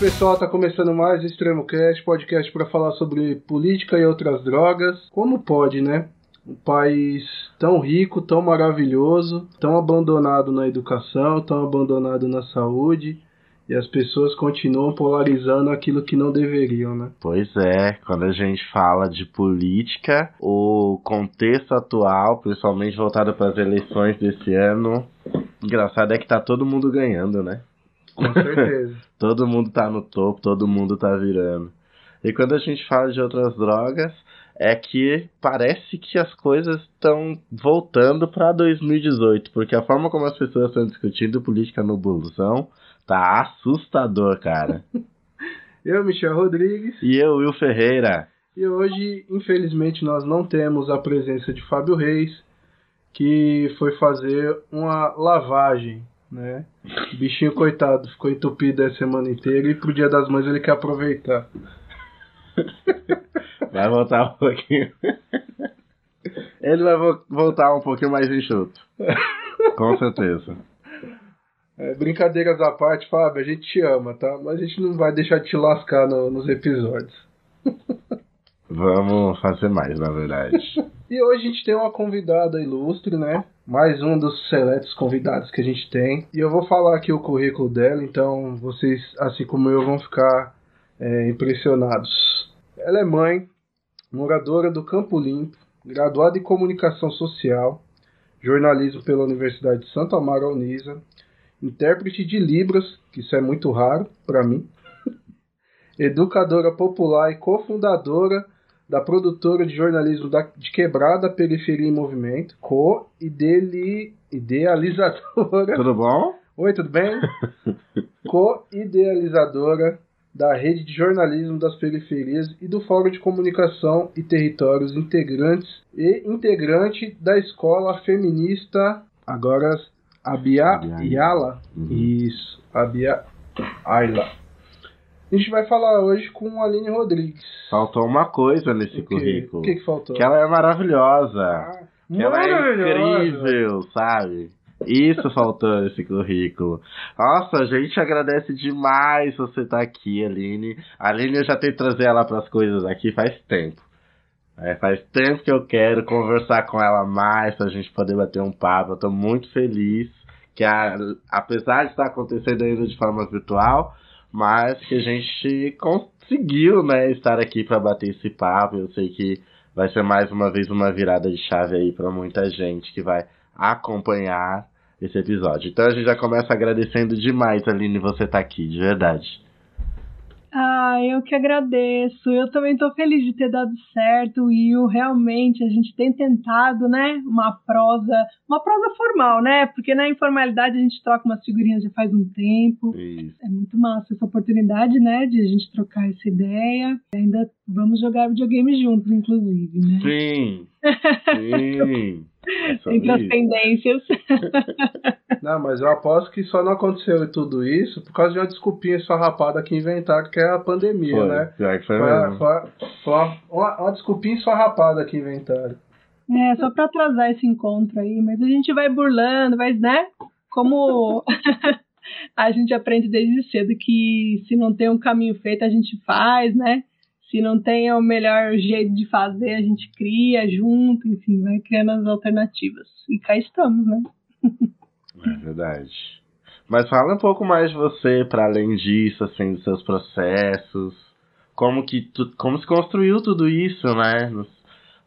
pessoal, tá começando mais Extremo Cast, podcast para falar sobre política e outras drogas. Como pode, né? Um país tão rico, tão maravilhoso, tão abandonado na educação, tão abandonado na saúde, e as pessoas continuam polarizando aquilo que não deveriam, né? Pois é, quando a gente fala de política, o contexto atual, principalmente voltado para as eleições desse ano, engraçado é que tá todo mundo ganhando, né? Com certeza. todo mundo tá no topo, todo mundo tá virando. E quando a gente fala de outras drogas, é que parece que as coisas estão voltando para 2018, porque a forma como as pessoas estão discutindo política no busão tá assustador, cara. eu, Michel Rodrigues. E eu, Will Ferreira. E hoje, infelizmente, nós não temos a presença de Fábio Reis, que foi fazer uma lavagem né? O bichinho coitado, ficou entupido a semana inteira e pro dia das mães ele quer aproveitar. Vai voltar um pouquinho. Ele vai voltar um pouquinho mais enxuto. Com certeza. É, brincadeiras à parte, Fábio, a gente te ama, tá? Mas a gente não vai deixar de te lascar no, nos episódios. Vamos fazer mais, na verdade. e hoje a gente tem uma convidada ilustre, né? Mais um dos seletos convidados que a gente tem. E eu vou falar aqui o currículo dela, então vocês, assim como eu, vão ficar é, impressionados. Ela é mãe, moradora do Campo Limpo, graduada em comunicação social, jornalismo pela Universidade de Santo Amaro Unisa, intérprete de Libras, que isso é muito raro para mim, educadora popular e cofundadora da produtora de jornalismo da, de Quebrada, Periferia em Movimento, co-idealizadora. Tudo bom? Oi, tudo bem? co-idealizadora da Rede de Jornalismo das Periferias e do Fórum de Comunicação e Territórios Integrantes e integrante da Escola Feminista, agora Abia Yala. Uhum. Isso, Abia Ayla. A gente vai falar hoje com a Aline Rodrigues. Faltou uma coisa nesse currículo. O que, que, faltou? Que ela é maravilhosa. Ah, que ela é incrível, sabe? Isso faltou nesse currículo. Nossa, a gente agradece demais você estar tá aqui, Aline. A Aline eu já tenho que trazer ela para as coisas aqui faz tempo. É, faz tempo que eu quero conversar com ela mais pra gente poder bater um papo. Eu tô muito feliz que a, apesar de estar acontecendo ainda de forma virtual, mas que a gente conseguiu, né, estar aqui para bater esse papo. Eu sei que vai ser mais uma vez uma virada de chave aí para muita gente que vai acompanhar esse episódio. Então a gente já começa agradecendo demais, Aline, você tá aqui, de verdade. Ah, eu que agradeço. Eu também estou feliz de ter dado certo e realmente a gente tem tentado, né, uma prosa, uma prosa formal, né? Porque na informalidade a gente troca umas figurinhas já faz um tempo. Isso. É muito massa essa oportunidade, né, de a gente trocar essa ideia. Ainda vamos jogar videogame juntos, inclusive, né? Sim. Sim. Entre as pendências. Não, mas eu aposto que só não aconteceu tudo isso por causa de uma desculpinha esfarrapada que inventaram, que é a pandemia, foi, né? Pior que foi, foi, foi, foi uma, uma desculpinha esfarrapada que inventaram. É, só pra atrasar esse encontro aí, mas a gente vai burlando, mas, né? Como a gente aprende desde cedo que se não tem um caminho feito, a gente faz, né? Se não tem o melhor jeito de fazer, a gente cria junto, enfim, vai criando as alternativas. E cá estamos, né? é verdade. Mas fala um pouco mais de você, para além disso, assim, dos seus processos. Como que tu, como se construiu tudo isso, né? No,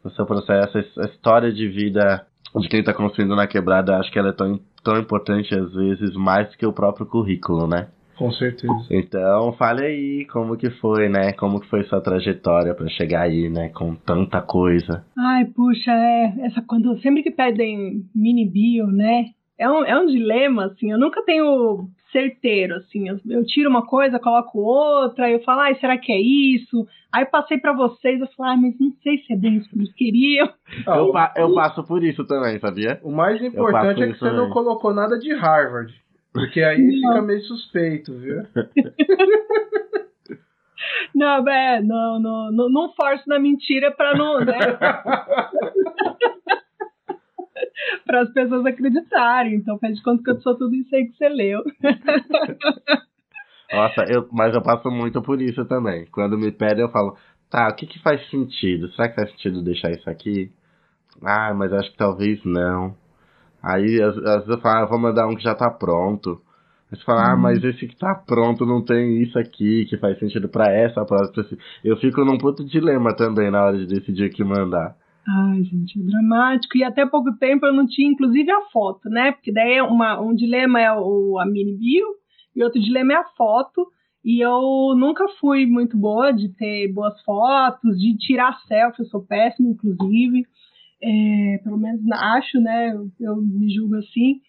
no seu processo, a história de vida de quem está construindo na quebrada, acho que ela é tão, tão importante às vezes mais que o próprio currículo, né? Com certeza. Então, fale aí como que foi, né? Como que foi sua trajetória para chegar aí, né? Com tanta coisa. Ai, puxa, é. Essa, quando, sempre que pedem mini bio, né? É um, é um dilema, assim. Eu nunca tenho certeiro, assim. Eu, eu tiro uma coisa, coloco outra, eu falo, ai, será que é isso? Aí passei para vocês, eu falei, ah, mas não sei se é bem isso que eles queriam. Eu, eu passo por isso também, sabia? O mais importante é que você também. não colocou nada de Harvard. Porque aí não. fica meio suspeito, viu? Não, é, não, não, não, não forço na mentira para não, né? para as pessoas acreditarem. Então faz de conta que eu sou tudo isso aí que você leu. Nossa, eu, mas eu passo muito por isso também. Quando me pedem, eu falo, tá, o que que faz sentido? Será que faz sentido deixar isso aqui? Ah, mas acho que talvez não. Aí às, às vezes eu falo, ah, vou mandar um que já tá pronto. Aí você fala, ah, mas uhum. esse que tá pronto não tem isso aqui que faz sentido para essa próxima. Eu fico num puto dilema também na hora de decidir o que mandar. Ai, gente, é dramático. E até pouco tempo eu não tinha, inclusive, a foto, né? Porque daí é uma, um dilema é o, a mini bio e outro dilema é a foto. E eu nunca fui muito boa de ter boas fotos, de tirar selfie, eu sou péssima, inclusive. É, pelo menos acho, né? Eu, eu, me julgo assim.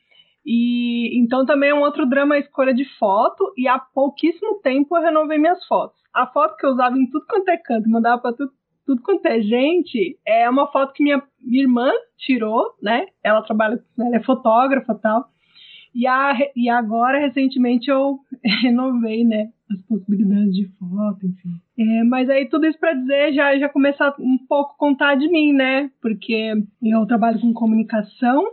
E então também é um outro drama a escolha de foto. E há pouquíssimo tempo eu renovei minhas fotos. A foto que eu usava em tudo quanto é canto, mandava para tudo, tudo quanto é gente, é uma foto que minha, minha irmã tirou, né? Ela trabalha, ela é fotógrafa e tal. E, a, e agora, recentemente, eu renovei, né? As possibilidades de foto, enfim. É, mas aí tudo isso para dizer, já, já começar um pouco contar de mim, né? Porque eu trabalho com comunicação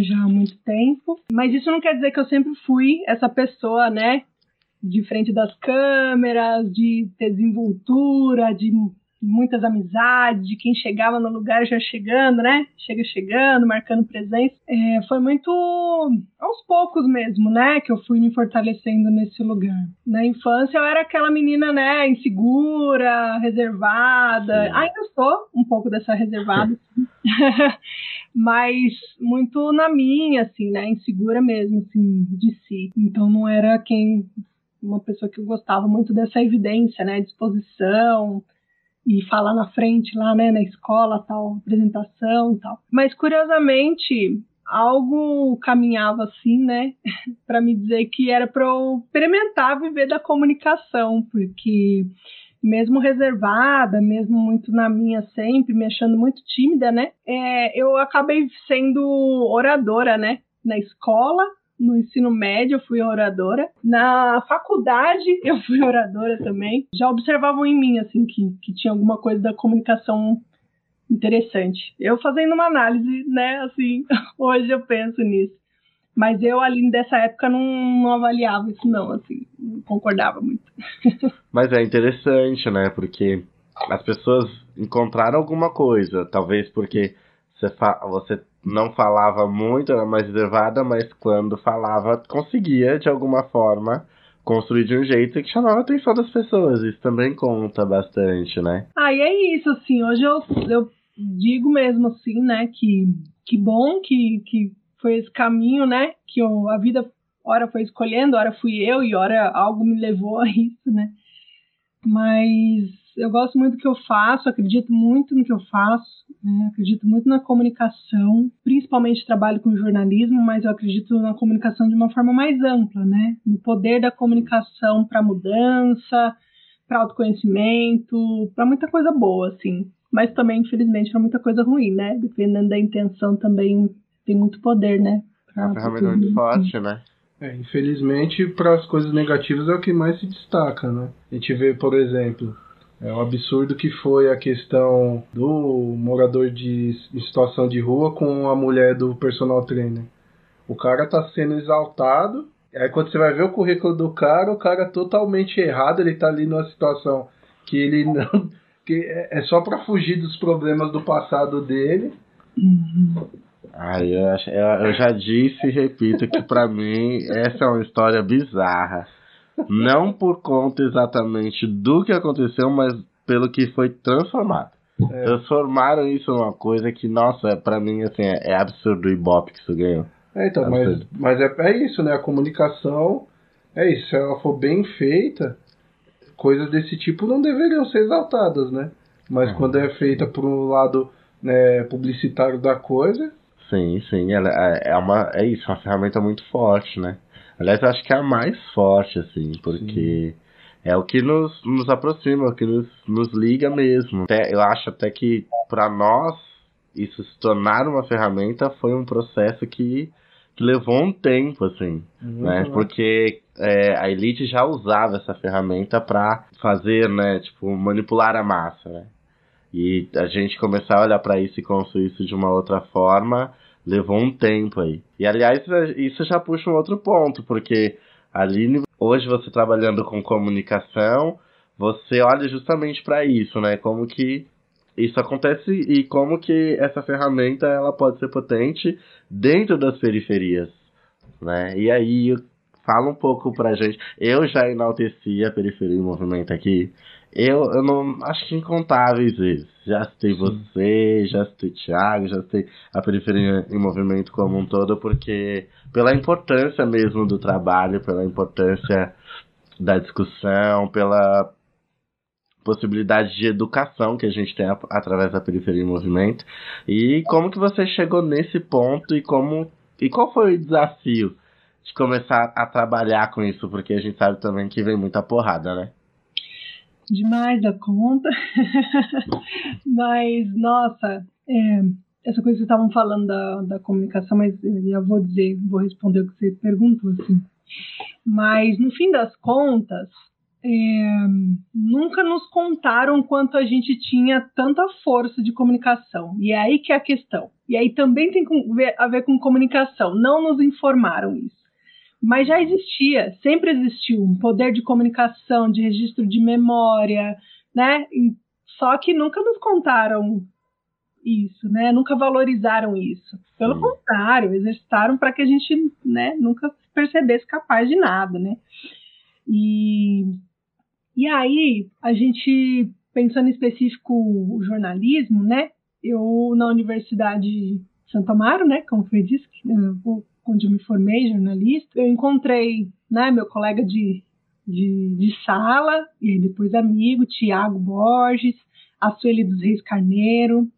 já há muito tempo. Mas isso não quer dizer que eu sempre fui essa pessoa, né? De frente das câmeras, de desenvoltura, de muitas amizades, de quem chegava no lugar já chegando, né? Chega chegando, marcando presença. É, foi muito aos poucos mesmo, né? Que eu fui me fortalecendo nesse lugar. Na infância eu era aquela menina, né? Insegura, reservada. Sim. Ainda sou um pouco dessa reservada, mas muito na minha, assim, né? Insegura mesmo, assim, de si. Então não era quem uma pessoa que eu gostava muito dessa evidência, né? Disposição, e falar na frente lá, né, na escola, tal, apresentação e tal. Mas curiosamente, algo caminhava assim, né, para me dizer que era para eu experimentar viver da comunicação, porque mesmo reservada, mesmo muito na minha sempre, me achando muito tímida, né, é, eu acabei sendo oradora, né, na escola no ensino médio eu fui oradora. Na faculdade eu fui oradora também. Já observavam em mim, assim, que, que tinha alguma coisa da comunicação interessante. Eu fazendo uma análise, né, assim, hoje eu penso nisso. Mas eu ali dessa época não, não avaliava isso não, assim, não concordava muito. Mas é interessante, né, porque as pessoas encontraram alguma coisa, talvez porque você, você não falava muito, era mais reservada, mas quando falava, conseguia, de alguma forma, construir de um jeito que chamava a atenção das pessoas. Isso também conta bastante, né? Ah, e é isso, assim, hoje eu, eu digo mesmo assim, né, que, que bom que, que foi esse caminho, né, que eu, a vida, hora foi escolhendo, hora fui eu e hora algo me levou a isso, né. Mas eu gosto muito do que eu faço, acredito muito no que eu faço, né? acredito muito na comunicação, principalmente trabalho com jornalismo, mas eu acredito na comunicação de uma forma mais ampla, né? No poder da comunicação para mudança, para autoconhecimento, para muita coisa boa, assim. Mas também, infelizmente, para muita coisa ruim, né? Dependendo da intenção também tem muito poder, né? É uma ferramenta muito forte, né? É, infelizmente, para as coisas negativas é o que mais se destaca, né? A gente vê, por exemplo, é um absurdo que foi a questão do morador de em situação de rua com a mulher do personal trainer. O cara tá sendo exaltado, aí quando você vai ver o currículo do cara, o cara é totalmente errado, ele tá ali numa situação que ele não. que é, é só para fugir dos problemas do passado dele. Ah, eu, eu já disse e repito que para mim essa é uma história bizarra. Não por conta exatamente do que aconteceu, mas pelo que foi transformado. É. Transformaram isso numa coisa que, nossa, para mim, assim, é, é absurdo o ibope que isso ganhou. É, então, mas, mas é, é isso, né? A comunicação é isso. Se ela for bem feita, coisas desse tipo não deveriam ser exaltadas, né? Mas é. quando é feita por um lado né, publicitário da coisa. Sim, sim. Ela é, é, uma, é isso, uma ferramenta muito forte, né? Aliás, eu acho que é a mais forte, assim, porque Sim. é o que nos, nos aproxima, o que nos, nos liga mesmo. Até, eu acho até que para nós isso se tornar uma ferramenta foi um processo que, que levou um tempo, assim, uhum. né? Porque é, a elite já usava essa ferramenta para fazer, né, tipo, manipular a massa, né? E a gente começar a olhar para isso e construir isso de uma outra forma levou um tempo aí. E aliás, isso já puxa um outro ponto, porque Aline, hoje você trabalhando com comunicação, você olha justamente para isso, né? Como que isso acontece e como que essa ferramenta ela pode ser potente dentro das periferias, né? E aí fala um pouco pra gente. Eu já enalteci a periferia em movimento aqui. Eu, eu não acho que incontáveis vezes. Já citei você, já citei Thiago, já citei a periferia em movimento como um todo, porque pela importância mesmo do trabalho, pela importância da discussão, pela possibilidade de educação que a gente tem através da periferia em movimento. E como que você chegou nesse ponto e como e qual foi o desafio de começar a trabalhar com isso, porque a gente sabe também que vem muita porrada, né? Demais da conta. mas, nossa, é, essa coisa que vocês estavam falando da, da comunicação, mas eu vou dizer, vou responder o que você perguntou, assim. Mas, no fim das contas, é, nunca nos contaram quanto a gente tinha tanta força de comunicação. E é aí que é a questão. E aí também tem a ver com comunicação. Não nos informaram isso. Mas já existia, sempre existiu um poder de comunicação, de registro de memória, né? Só que nunca nos contaram isso, né? Nunca valorizaram isso. Pelo Sim. contrário, exercitaram para que a gente, né, nunca percebesse capaz de nada, né? E e aí, a gente, pensando em específico o jornalismo, né? Eu, na Universidade de Santo Amaro, né? Como foi disse, onde eu me formei, jornalista, eu encontrei, né? Meu colega de, de, de sala, e depois amigo, Tiago Borges, a Sueli dos Reis Carneiro,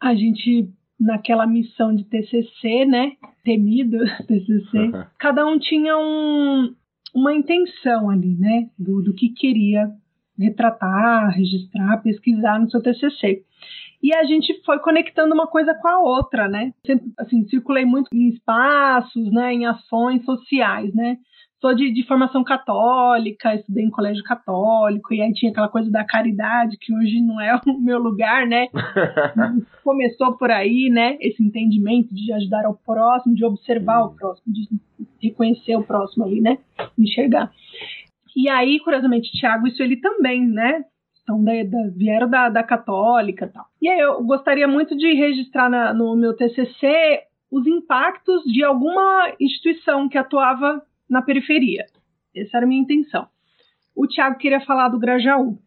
a gente naquela missão de TCC, né? Temido TCC. Cada um tinha um, uma intenção ali, né, do, do que queria retratar, registrar, pesquisar no seu TCC. E a gente foi conectando uma coisa com a outra, né? Sempre, assim, circulei muito em espaços, né, em ações sociais, né? Sou de, de, formação católica, estudei em colégio católico, e aí tinha aquela coisa da caridade, que hoje não é o meu lugar, né? Começou por aí, né? Esse entendimento de ajudar ao próximo, de observar o próximo, de reconhecer o próximo ali, né? Enxergar. E aí, curiosamente, Tiago isso ele também, né? Então, da, da, vieram da, da católica e tal. E aí eu gostaria muito de registrar na, no meu TCC os impactos de alguma instituição que atuava na periferia. Essa era a minha intenção. O Tiago queria falar do Grajaú,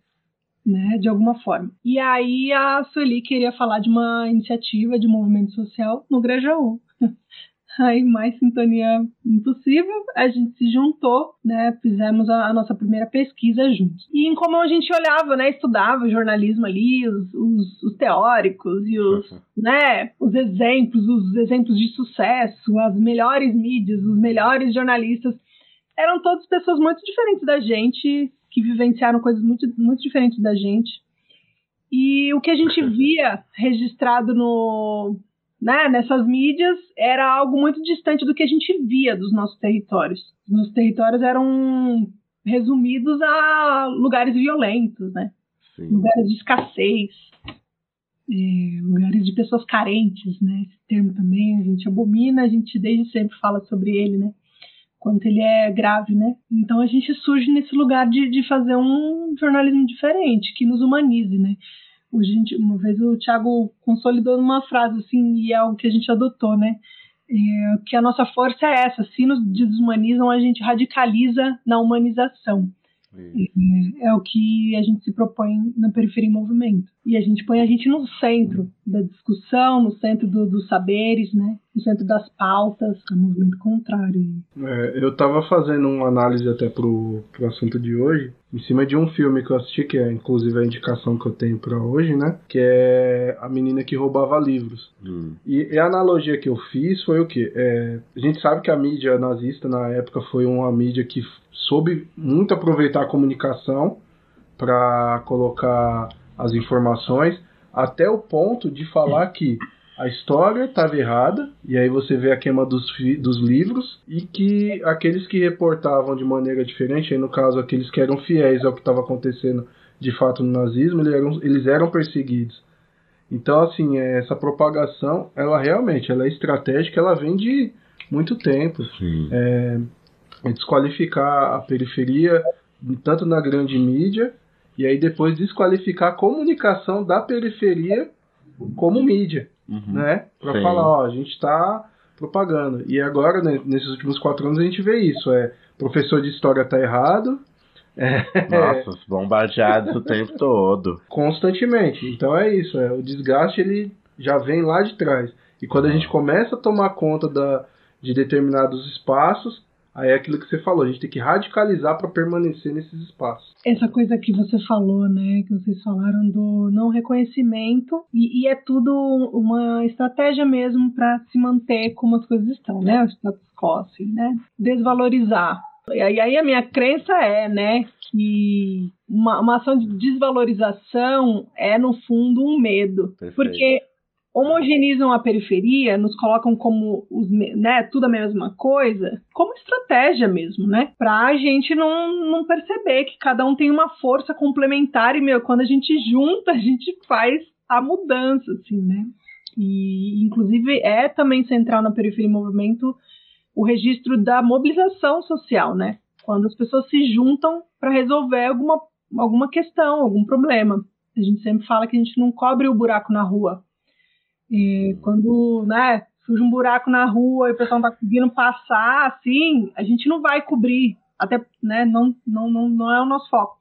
né, de alguma forma. E aí a Sueli queria falar de uma iniciativa de movimento social no Grajaú. Aí, mais sintonia impossível, a gente se juntou, né? Fizemos a, a, nossa primeira pesquisa juntos. E em como a gente olhava, né? Estudava o jornalismo ali, os, os, os teóricos e os, uhum. né? Os exemplos, os exemplos de sucesso, as melhores mídias, os melhores jornalistas. Eram todas pessoas muito diferentes da gente, que vivenciaram coisas muito, muito diferentes da gente. E o que a gente via registrado no, né, nessas mídias era algo muito distante do que a gente via dos nossos territórios. Os nossos territórios eram resumidos a lugares violentos, né? Sim. Lugares de escassez, é, lugares de pessoas carentes, né? Esse termo também a gente abomina, a gente desde sempre fala sobre ele, né? Quanto ele é grave, né? Então a gente surge nesse lugar de, de fazer um jornalismo diferente, que nos humanize, né? Gente, uma vez o Thiago consolidou numa frase assim, e é algo que a gente adotou, né? É, que a nossa força é essa: se nos desumanizam, a gente radicaliza na humanização. É, é, o que a gente se propõe na periferia em movimento. E a gente põe a gente no centro da discussão, no centro do, dos saberes, né? No centro das pautas, é um movimento contrário. É, eu estava fazendo uma análise até pro, pro assunto de hoje, em cima de um filme que eu assisti, que é inclusive a indicação que eu tenho para hoje, né? Que é A Menina que Roubava Livros. Hum. E, e, a analogia que eu fiz foi o quê? É, a gente sabe que a mídia nazista na época foi uma mídia que soube muito aproveitar a comunicação para colocar as informações, até o ponto de falar que a história estava errada, e aí você vê a queima dos, dos livros, e que aqueles que reportavam de maneira diferente, aí no caso aqueles que eram fiéis ao que estava acontecendo de fato no nazismo, eles eram, eles eram perseguidos. Então, assim, essa propagação, ela realmente ela é estratégica, ela vem de muito tempo. É, é desqualificar a periferia tanto na grande mídia e aí depois desqualificar a comunicação da periferia como mídia, uhum. né? Para falar, ó, a gente está propagando. E agora, né, nesses últimos quatro anos, a gente vê isso. É, professor de história tá errado. É, Nossa, bombardeados o tempo todo. Constantemente. Então é isso. É, o desgaste ele já vem lá de trás. E quando a gente começa a tomar conta da, de determinados espaços, Aí é aquilo que você falou, a gente tem que radicalizar para permanecer nesses espaços. Essa coisa que você falou, né, que vocês falaram do não reconhecimento, e, e é tudo uma estratégia mesmo para se manter como as coisas estão, né, o status quo, assim, né, desvalorizar. E aí a minha crença é, né, que uma, uma ação de desvalorização é, no fundo, um medo. Perfeito. Porque homogeneizam a periferia, nos colocam como os, né, tudo a mesma coisa, como estratégia mesmo, né? Pra gente não, não perceber que cada um tem uma força complementar e, meu, quando a gente junta, a gente faz a mudança, assim, né? E, inclusive, é também central na periferia em movimento o registro da mobilização social, né? Quando as pessoas se juntam para resolver alguma, alguma questão, algum problema. A gente sempre fala que a gente não cobre o buraco na rua, e quando, né, surge um buraco na rua e o pessoal não tá conseguindo passar, assim, a gente não vai cobrir. Até, né, não, não, não, não é o nosso foco.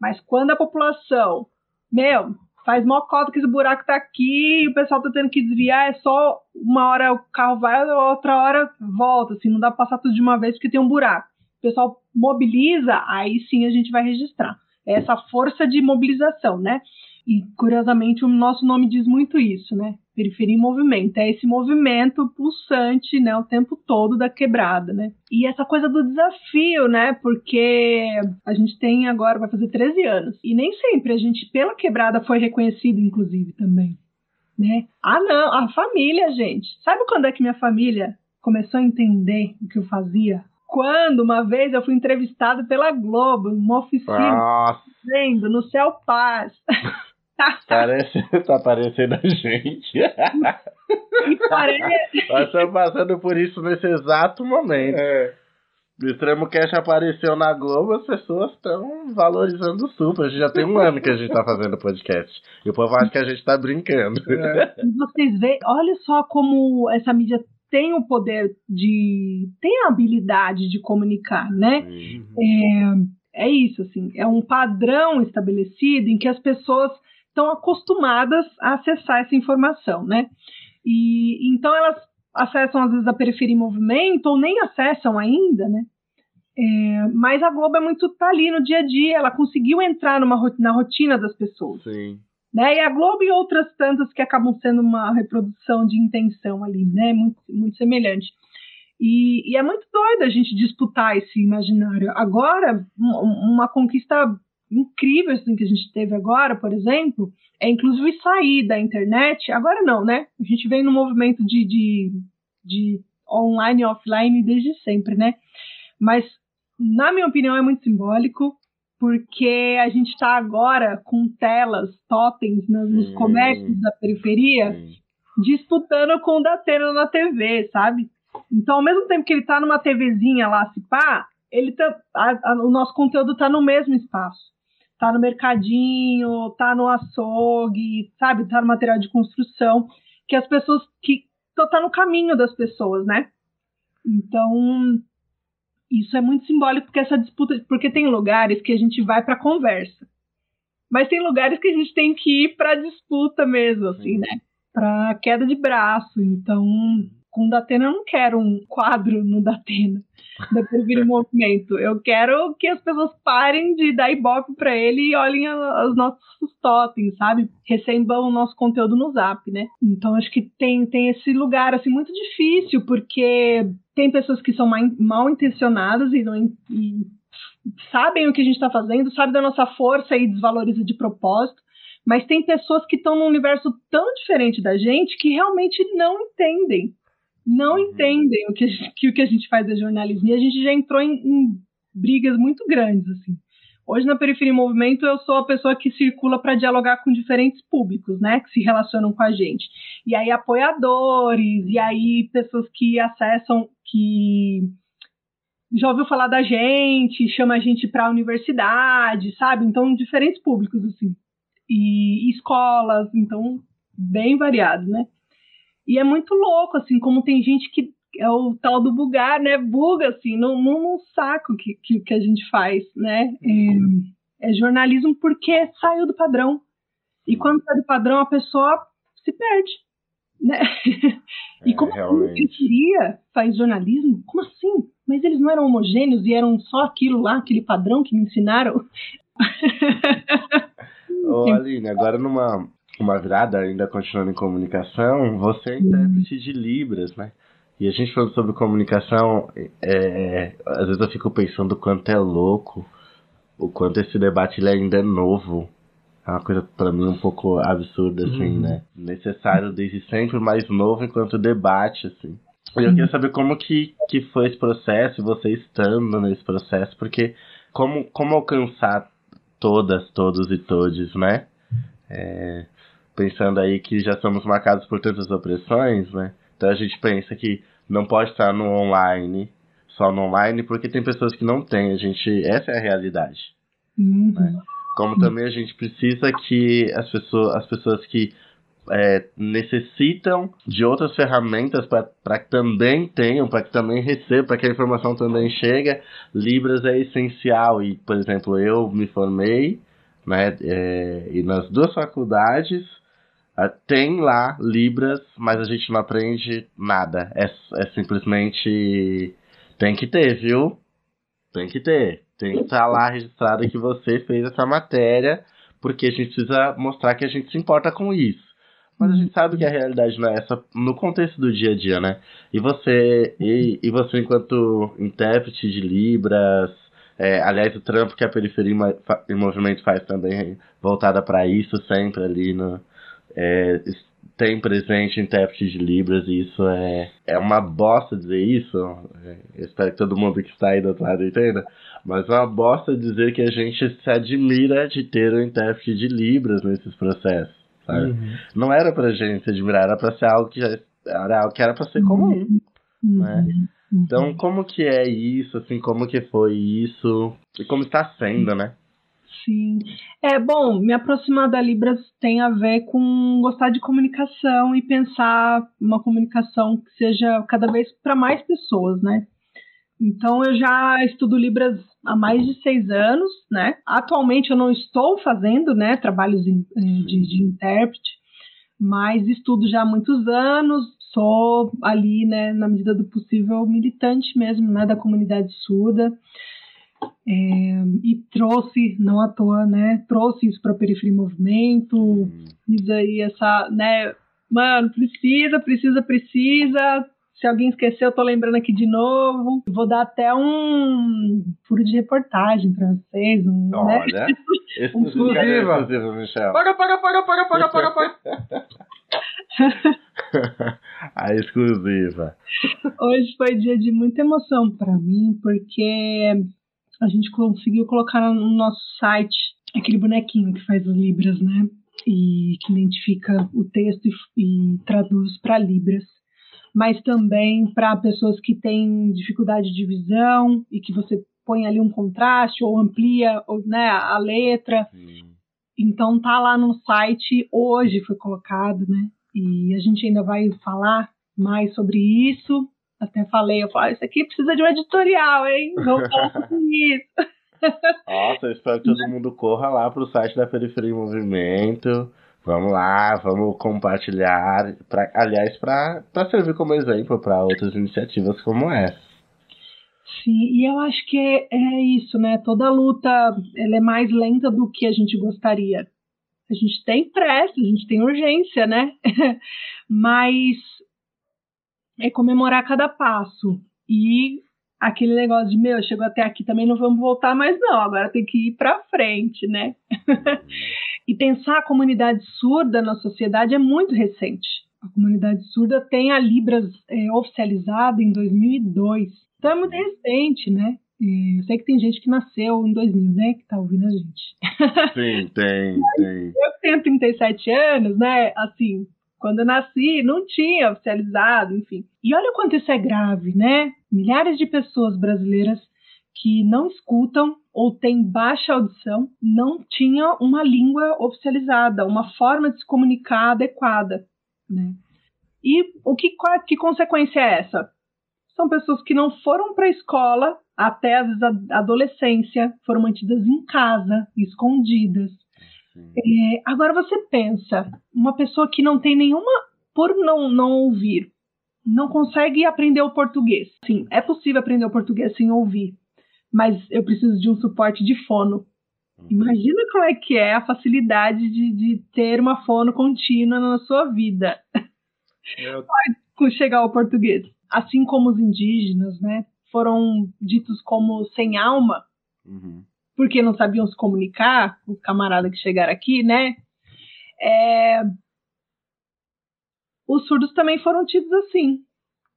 Mas quando a população, meu, faz mó cota que esse buraco tá aqui o pessoal tá tendo que desviar, é só uma hora o carro vai, outra hora volta, assim, não dá pra passar tudo de uma vez porque tem um buraco. O pessoal mobiliza, aí sim a gente vai registrar. É essa força de mobilização, né? E curiosamente o nosso nome diz muito isso, né? Periferia em movimento. É esse movimento pulsante, né, o tempo todo da quebrada, né? E essa coisa do desafio, né? Porque a gente tem agora, vai fazer 13 anos. E nem sempre a gente, pela quebrada, foi reconhecido, inclusive, também. Né? Ah, não, a família, gente. Sabe quando é que minha família começou a entender o que eu fazia? Quando uma vez eu fui entrevistada pela Globo, numa oficina, Nossa. vendo no Céu Paz. Parece, tá parecendo a gente. Nós estamos passando por isso nesse exato momento. É. O Extremo Cash apareceu na Globo, as pessoas estão valorizando super. A gente já tem um ano que a gente está fazendo podcast. E o povo acha que a gente está brincando. É. Vocês veem, olha só como essa mídia tem o poder de. tem a habilidade de comunicar, né? Uhum. É, é isso, assim. É um padrão estabelecido em que as pessoas estão acostumadas a acessar essa informação, né? E então elas acessam às vezes a periferia em movimento ou nem acessam ainda, né? É, mas a Globo é muito tá ali no dia a dia, ela conseguiu entrar numa, na rotina das pessoas. Sim. Né? E a Globo e outras tantas que acabam sendo uma reprodução de intenção ali, né? Muito, muito semelhante. E, e é muito doido a gente disputar esse imaginário. Agora, uma conquista incrível assim, que a gente teve agora, por exemplo, é inclusive sair da internet. Agora não, né? A gente vem no movimento de, de, de online e offline desde sempre, né? Mas, na minha opinião, é muito simbólico, porque a gente está agora com telas, totens nos hum, comércios da periferia, hum. disputando com o da Datena na TV, sabe? Então, ao mesmo tempo que ele está numa TVzinha lá, se pá, ele tá, a, a, o nosso conteúdo está no mesmo espaço tá no mercadinho, tá no açougue, sabe, tá no material de construção, que as pessoas que tá no caminho das pessoas, né? Então, isso é muito simbólico porque essa disputa, porque tem lugares que a gente vai para conversa. Mas tem lugares que a gente tem que ir para disputa mesmo, assim, né? Para queda de braço. Então, com o Datena eu não quero um quadro no Datena da Previr Movimento. Eu quero que as pessoas parem de dar ibope para ele e olhem os nossos totens, sabe? Recebam o nosso conteúdo no Zap, né? Então acho que tem, tem esse lugar assim muito difícil porque tem pessoas que são mal intencionadas e não e sabem o que a gente está fazendo, sabem da nossa força e desvaloriza de propósito. Mas tem pessoas que estão num universo tão diferente da gente que realmente não entendem não uhum. entendem o que, que, o que a gente faz é jornalismo. E a gente já entrou em, em brigas muito grandes, assim. Hoje, na Periferia em Movimento, eu sou a pessoa que circula para dialogar com diferentes públicos, né, que se relacionam com a gente. E aí, apoiadores, e aí, pessoas que acessam, que já ouviu falar da gente, chama a gente para a universidade, sabe? Então, diferentes públicos, assim. E, e escolas, então, bem variado, né? E é muito louco, assim, como tem gente que é o tal do bugar, né? Buga, assim, num, num saco que, que, que, a gente faz, né? É, é, jornalismo porque saiu do padrão. E quando sai do padrão, a pessoa se perde, né? É, e como assim queria faz jornalismo? Como assim? Mas eles não eram homogêneos e eram só aquilo lá, aquele padrão que me ensinaram? Ô, Aline, agora numa uma virada, ainda continuando em comunicação, você é intérprete de Libras, né? E a gente falando sobre comunicação, é, às vezes eu fico pensando o quanto é louco, o quanto esse debate ele ainda é novo. É uma coisa para mim um pouco absurda, assim, uhum. né? Necessário desde sempre, mais novo enquanto debate, assim. E eu queria saber como que, que foi esse processo, você estando nesse processo, porque como, como alcançar todas, todos e todes, né? É, pensando aí que já somos marcados por tantas opressões, né? Então a gente pensa que não pode estar no online, só no online, porque tem pessoas que não têm. A gente, essa é a realidade. Uhum. Né? Como também a gente precisa que as pessoas, as pessoas que é, necessitam de outras ferramentas para que também tenham, para que também recebam, para que a informação também chegue. Libras é essencial e, por exemplo, eu me formei, né, é, e nas duas faculdades tem lá Libras, mas a gente não aprende nada. É, é simplesmente. Tem que ter, viu? Tem que ter. Tem que estar lá registrado que você fez essa matéria, porque a gente precisa mostrar que a gente se importa com isso. Mas a gente sabe que a realidade não é essa no contexto do dia a dia, né? E você, e, e você enquanto intérprete de Libras, é, aliás, o trampo que a Periferia em Movimento faz também voltada para isso sempre ali no, é, tem presente intérprete de Libras e isso é, é uma bosta dizer isso. É, espero que todo mundo que está aí do outro lado entenda. Mas é uma bosta dizer que a gente se admira de ter um intérprete de Libras nesses processos. Sabe? Uhum. Não era pra gente se admirar, era pra ser algo que já era algo que era pra ser comum. Uhum. Né? Uhum. Então, como que é isso, assim, como que foi isso, e como está sendo, né? Sim. É bom, me aproximar da Libras tem a ver com gostar de comunicação e pensar uma comunicação que seja cada vez para mais pessoas, né? Então eu já estudo Libras há mais de seis anos, né? Atualmente eu não estou fazendo, né, trabalhos de, de, de intérprete, mas estudo já há muitos anos. Sou ali, né, na medida do possível, militante mesmo, né, da comunidade surda. É, e trouxe, não à toa, né? Trouxe isso para Periferia em Movimento, uhum. fiz aí essa, né? Mano, precisa, precisa, precisa. Se alguém esqueceu, eu tô lembrando aqui de novo. Vou dar até um furo de reportagem para vocês. Um, né? Olha, né? exclusiva. Michel. Paga, paga, paga, paga, paga, paga, paga. A exclusiva. Hoje foi dia de muita emoção para mim, porque a gente conseguiu colocar no nosso site aquele bonequinho que faz as libras, né? E que identifica o texto e, e traduz para libras. Mas também para pessoas que têm dificuldade de visão e que você põe ali um contraste ou amplia ou, né, a letra. Hum. Então tá lá no site, hoje foi colocado, né? E a gente ainda vai falar mais sobre isso até falei, eu falo, ah, isso aqui precisa de um editorial, hein? Vamos falar sobre isso. Nossa, eu espero que todo mundo corra lá pro site da Periferia em Movimento. Vamos lá, vamos compartilhar. Pra, aliás, para servir como exemplo para outras iniciativas como essa. Sim, e eu acho que é, é isso, né? Toda luta ela é mais lenta do que a gente gostaria. A gente tem pressa, a gente tem urgência, né? Mas é comemorar cada passo. E aquele negócio de, meu, chegou até aqui também, não vamos voltar mais não, agora tem que ir para frente, né? e pensar a comunidade surda na sociedade é muito recente. A comunidade surda tem a Libras é, oficializada em 2002. Então é muito recente, né? Eu sei que tem gente que nasceu em 2000, né? Que tá ouvindo a gente. Sim, tem, tem. Eu tenho 37 anos, né? Assim, Quando eu nasci, não tinha oficializado, enfim. E olha o quanto isso é grave, né? Milhares de pessoas brasileiras que não escutam ou têm baixa audição não tinham uma língua oficializada, uma forma de se comunicar adequada, né? E o que, que consequência é essa? São pessoas que não foram para a escola até a adolescência, foram mantidas em casa, escondidas. É, agora você pensa, uma pessoa que não tem nenhuma, por não, não ouvir, não consegue aprender o português. Sim, é possível aprender o português sem ouvir, mas eu preciso de um suporte de fono. Uhum. Imagina como é que é a facilidade de, de ter uma fono contínua na sua vida. Eu... chegar ao português. Assim como os indígenas, né? Foram ditos como sem alma, uhum. Porque não sabiam se comunicar, os camaradas que chegaram aqui, né? É... Os surdos também foram tidos assim,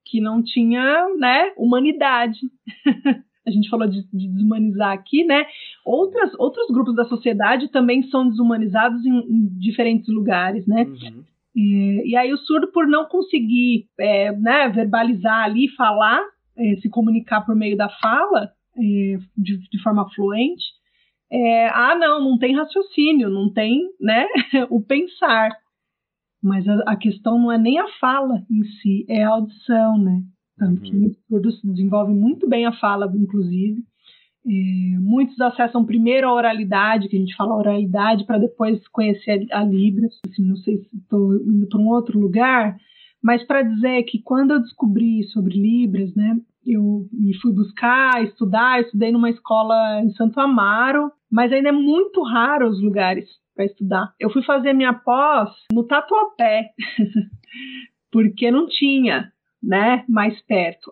que não tinha, né, humanidade. a gente falou de, de, desumanizar aqui, né? Outras, outros grupos da sociedade também são desumanizados em, em diferentes lugares, né? Uhum. E, e aí o surdo, por não conseguir é, né, verbalizar ali, falar, é, se comunicar por meio da fala, é, de, de, forma fluente, é, ah, não, não tem raciocínio, não tem né, o pensar. Mas a, a, questão não é nem a fala em si, é a audição, né? Tanto que uhum. os surdos desenvolvem muito bem a fala, inclusive. É, muitos acessam primeiro a oralidade, que a gente fala oralidade, para depois conhecer a Libras. Assim, não sei se estou indo para um outro lugar, mas para dizer que quando eu descobri sobre Libras, né, eu me fui buscar, estudar, estudei numa escola em Santo Amaro, mas ainda é muito raro os lugares para estudar. Eu fui fazer minha pós no Tatuapé, porque não tinha, né, mais perto.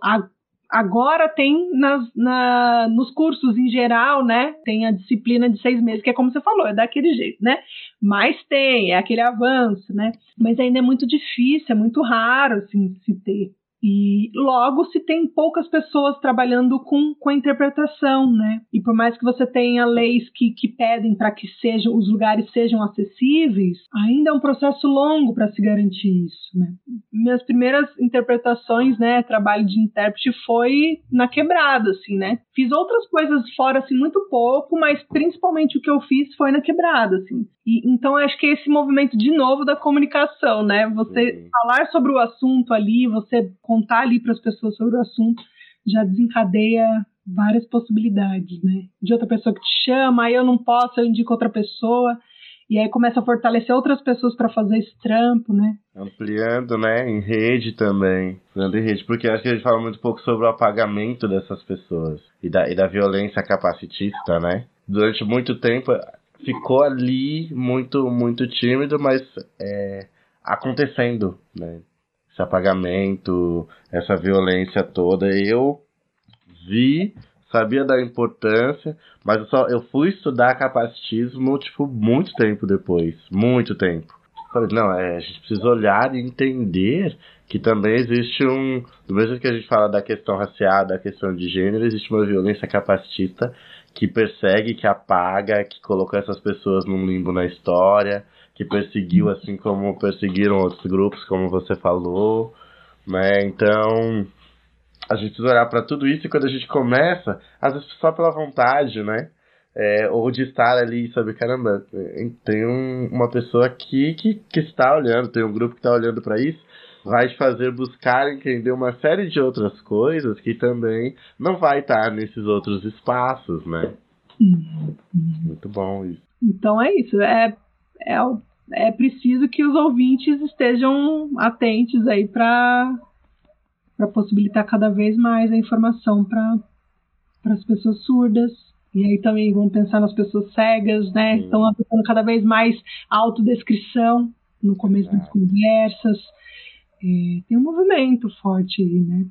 Agora tem nas, na, nos cursos em geral, né? Tem a disciplina de seis meses, que é como você falou, é daquele jeito, né? Mas tem, é aquele avanço, né? Mas ainda é muito difícil, é muito raro, assim, se ter. E logo se tem poucas pessoas trabalhando com, com a interpretação, né? E por mais que você tenha leis que, que pedem para que sejam os lugares sejam acessíveis, ainda é um processo longo para se garantir isso, né? Minhas primeiras interpretações, né, trabalho de intérprete foi na quebrada, assim, né? Fiz outras coisas fora assim muito pouco, mas principalmente o que eu fiz foi na quebrada, assim. E, então acho que é esse movimento de novo da comunicação, né? Você uhum. falar sobre o assunto ali, você contar ali para as pessoas sobre o assunto, já desencadeia várias possibilidades, né? De outra pessoa que te chama, aí eu não posso, eu indico outra pessoa. E aí começa a fortalecer outras pessoas para fazer esse trampo, né? Ampliando, né? Em rede também. Ampliando em rede, porque acho que a gente fala muito pouco sobre o apagamento dessas pessoas e da, e da violência capacitista, né? Durante muito tempo ficou ali muito, muito tímido, mas é, acontecendo, né? Esse apagamento, essa violência toda. Eu vi, sabia da importância, mas eu, só, eu fui estudar capacitismo, tipo, muito tempo depois. Muito tempo. Falei, não, é, a gente precisa olhar e entender que também existe um. Do mesmo que a gente fala da questão racial, da questão de gênero, existe uma violência capacitista que persegue, que apaga, que colocou essas pessoas num limbo na história, que perseguiu assim como perseguiram outros grupos, como você falou, né? Então, a gente precisa olhar para tudo isso e quando a gente começa, às vezes só pela vontade, né? É, ou de estar ali e saber, caramba, tem um, uma pessoa aqui que, que está olhando, tem um grupo que está olhando para isso, vai te fazer buscar entender uma série de outras coisas que também não vai estar nesses outros espaços, né? Uhum. Muito bom isso. Então é isso. É, é, é preciso que os ouvintes estejam atentos aí para para possibilitar cada vez mais a informação para as pessoas surdas. E aí também vamos pensar nas pessoas cegas, né? Sim. Estão adotando cada vez mais autodescrição no começo das conversas. É, tem um movimento forte aí, né?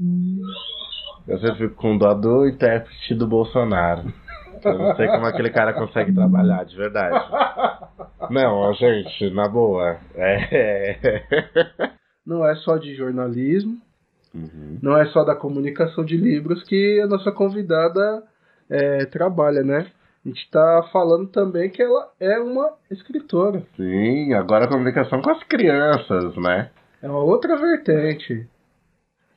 Hum. Eu sempre fico com dó do intérprete do Bolsonaro. Eu não sei como aquele cara consegue trabalhar, de verdade. Não, gente, na boa. É. Não é só de jornalismo, uhum. não é só da comunicação de livros que a nossa convidada é, trabalha, né? A gente tá falando também que ela é uma escritora. Sim, agora a comunicação com as crianças, né? É uma outra vertente.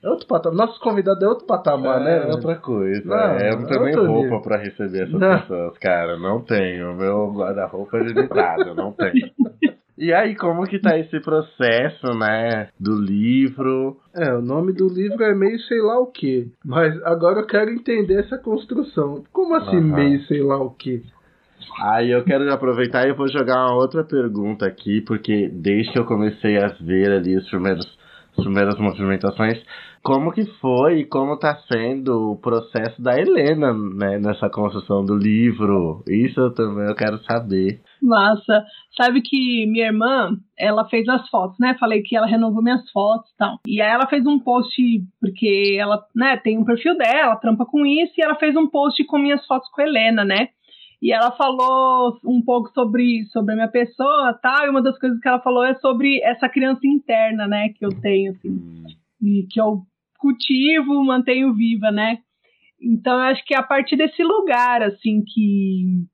É outro patamar. Nosso convidado é outro patamar, é, né? É outra coisa. Não, é, eu não tenho nem roupa para receber essas não. pessoas, cara. Não tenho. Meu guarda-roupa é limitado, não tenho. E aí, como que tá esse processo, né, do livro? É, o nome do livro é meio sei lá o que. Mas agora eu quero entender essa construção. Como assim uhum. meio sei lá o que? Aí eu quero aproveitar e vou jogar uma outra pergunta aqui, porque desde que eu comecei a ver ali os primeiros primeiras movimentações. Como que foi e como está sendo o processo da Helena, né, nessa construção do livro? Isso eu também eu quero saber. Massa. Sabe que minha irmã, ela fez as fotos, né? Falei que ela renovou minhas fotos e tal. E aí ela fez um post, porque ela, né, tem um perfil dela, trampa com isso, e ela fez um post com minhas fotos com a Helena, né? E ela falou um pouco sobre, sobre a minha pessoa tal, e uma das coisas que ela falou é sobre essa criança interna, né, que eu tenho, assim, hum. E que eu cultivo, mantenho viva, né. Então, eu acho que é a partir desse lugar, assim, que,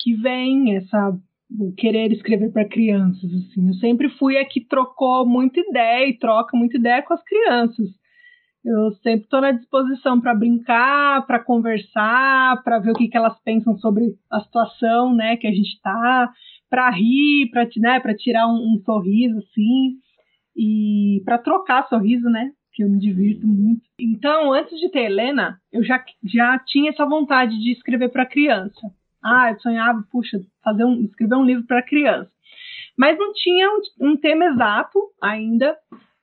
que vem essa o querer escrever para crianças, assim. Eu sempre fui a que trocou muita ideia e troca muita ideia com as crianças. Eu sempre estou na disposição para brincar, para conversar, para ver o que, que elas pensam sobre a situação, né, que a gente está, para rir, para né, tirar um, um, sorriso, assim, e para trocar sorriso, né, que eu me divirto muito. Então, antes de ter Helena, eu já, já tinha essa vontade de escrever para criança. Ah, eu sonhava, puxa, fazer um, escrever um livro para criança. Mas não tinha um, um tema exato ainda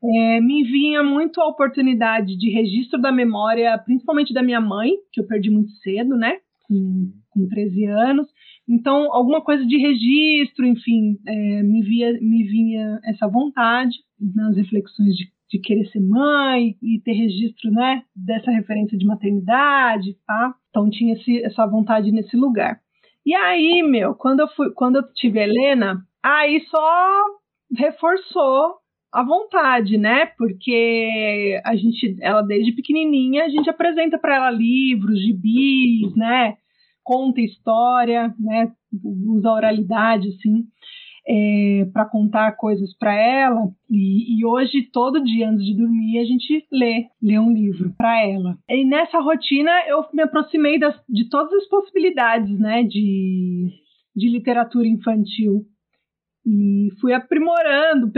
é, me vinha muito a oportunidade de registro da memória, principalmente da minha mãe, que eu perdi muito cedo, né? Com, com 13 anos. Então, alguma coisa de registro, enfim, é, me, via, me vinha essa vontade nas reflexões de, de querer ser mãe e ter registro, né, dessa referência de maternidade, tá? Então, tinha esse, essa vontade nesse lugar. E aí, meu, quando eu fui, quando eu tive a Helena, aí só reforçou à vontade, né? Porque a gente, ela desde pequenininha, a gente apresenta para ela livros, gibis, né? Conta história, né? Usa oralidade, assim, é, para contar coisas para ela. E, e, hoje, todo dia antes de dormir, a gente lê, lê um livro para ela. E nessa rotina, eu me aproximei das, de todas as possibilidades, né? De, de literatura infantil e fui aprimorando,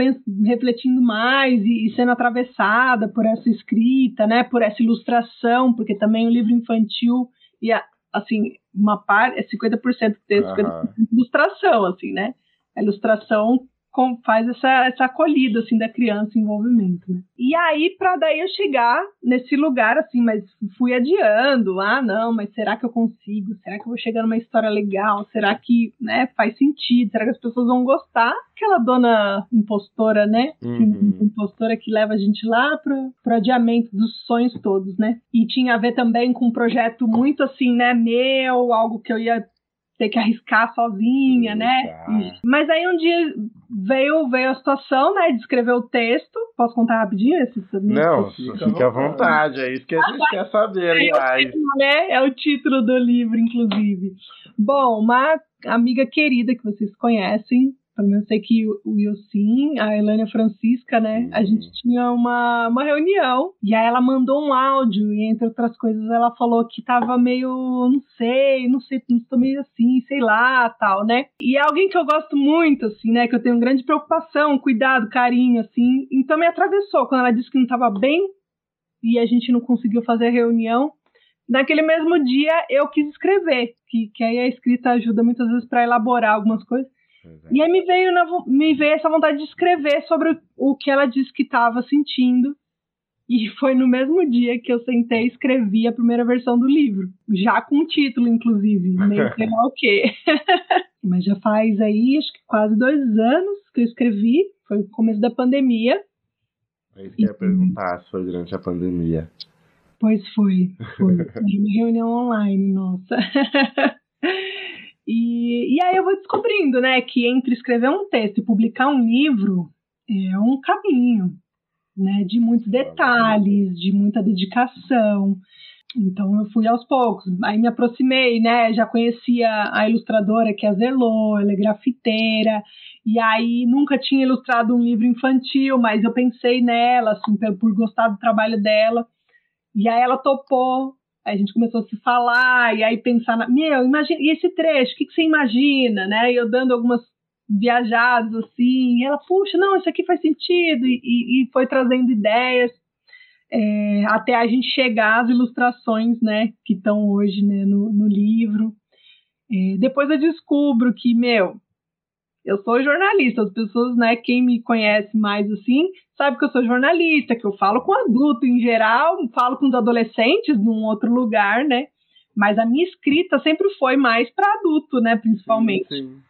refletindo mais e, e, sendo atravessada por essa escrita, né, por essa ilustração, porque também o livro infantil e assim, uma parte é 50% texto, uhum. 50% ilustração, assim, né? A ilustração com, faz essa, essa acolhida assim da criança em envolvimento. Né? E aí para daí eu chegar nesse lugar assim, mas fui adiando, ah não, mas será que eu consigo? Será que eu vou chegar numa história legal? Será que né, faz sentido? Será que as pessoas vão gostar? Aquela dona impostora, né? Uhum. Impostora que leva a gente lá pro, pro adiamento dos sonhos todos, né? E tinha a ver também com um projeto muito assim, né, meu, algo que eu ia ter que arriscar sozinha, né? Mas aí um dia veio, veio a situação, né, de escrever o texto. Posso contar rapidinho esse? Não, fique à vontade, é isso que a gente ah, quer saber, aliás. né? É o título do livro, inclusive. Bom, uma amiga querida que vocês conhecem, pelo menos sei que o sim, a Elânia Francisca, né? A gente tinha uma, uma reunião e aí ela mandou um áudio e entre outras coisas ela falou que tava meio, não sei, não sei, estou meio assim, sei lá, tal, né? E é alguém que eu gosto muito, assim, né? Que eu tenho grande preocupação, cuidado, carinho, assim. Então me atravessou quando ela disse que não tava bem e a gente não conseguiu fazer a reunião. Naquele mesmo dia eu quis escrever, que, que aí a escrita ajuda muitas vezes para elaborar algumas coisas. É. E aí me veio, na, me veio essa vontade de escrever sobre o, o que ela disse que estava sentindo. E foi no mesmo dia que eu sentei e escrevi a primeira versão do livro. Já com o título, inclusive. Nem sei lá o quê. Mas já faz aí, acho que quase dois anos que eu escrevi. Foi o começo da pandemia. É isso que eu ia perguntar, se foi durante a pandemia. Pois foi, foi. Uma reunião online, nossa. E, e aí eu vou descobrindo, né, que entre escrever um texto e publicar um livro é um caminho, né, de muitos detalhes, de muita dedicação. Então eu fui aos poucos, aí me aproximei, né? Já conhecia a ilustradora que é a Zerlô, ela é grafiteira, e aí nunca tinha ilustrado um livro infantil, mas eu pensei nela, assim, por, por gostar do trabalho dela. E aí ela topou, a gente começou a se falar, e aí pensar, na, meu, imagina, e esse trecho, o que, que você imagina, né? E eu dando algumas viajadas assim, e ela, puxa, não, isso aqui faz sentido, e, e, e foi trazendo ideias é, até a gente chegar às ilustrações, né, que estão hoje, né, no, no livro. É, depois eu descubro que, meu, eu sou jornalista, as pessoas, né, quem me conhece mais assim, sabe que eu sou jornalista, que eu falo com adulto em geral, falo com os adolescentes num outro lugar, né, mas a minha escrita sempre foi mais para adulto, né, principalmente. Sim, sim.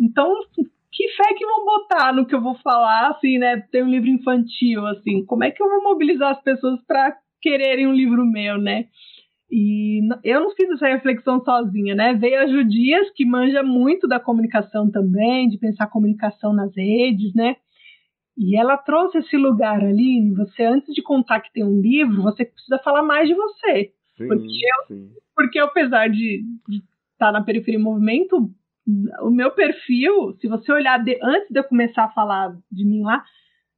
Então, que fé que vão botar no que eu vou falar, assim, né? Tem um livro infantil, assim, como é que eu vou mobilizar as pessoas para quererem um livro meu, né? E eu não fiz essa reflexão sozinha, né? Veio a Judias, que manja muito da comunicação também, de pensar comunicação nas redes, né? E ela trouxe esse lugar ali, você antes de contar que tem um livro, você precisa falar mais de você. Sim, porque, eu, sim. porque apesar de, estar na periferia em movimento, o meu perfil, se você olhar de, antes de eu começar a falar de mim lá,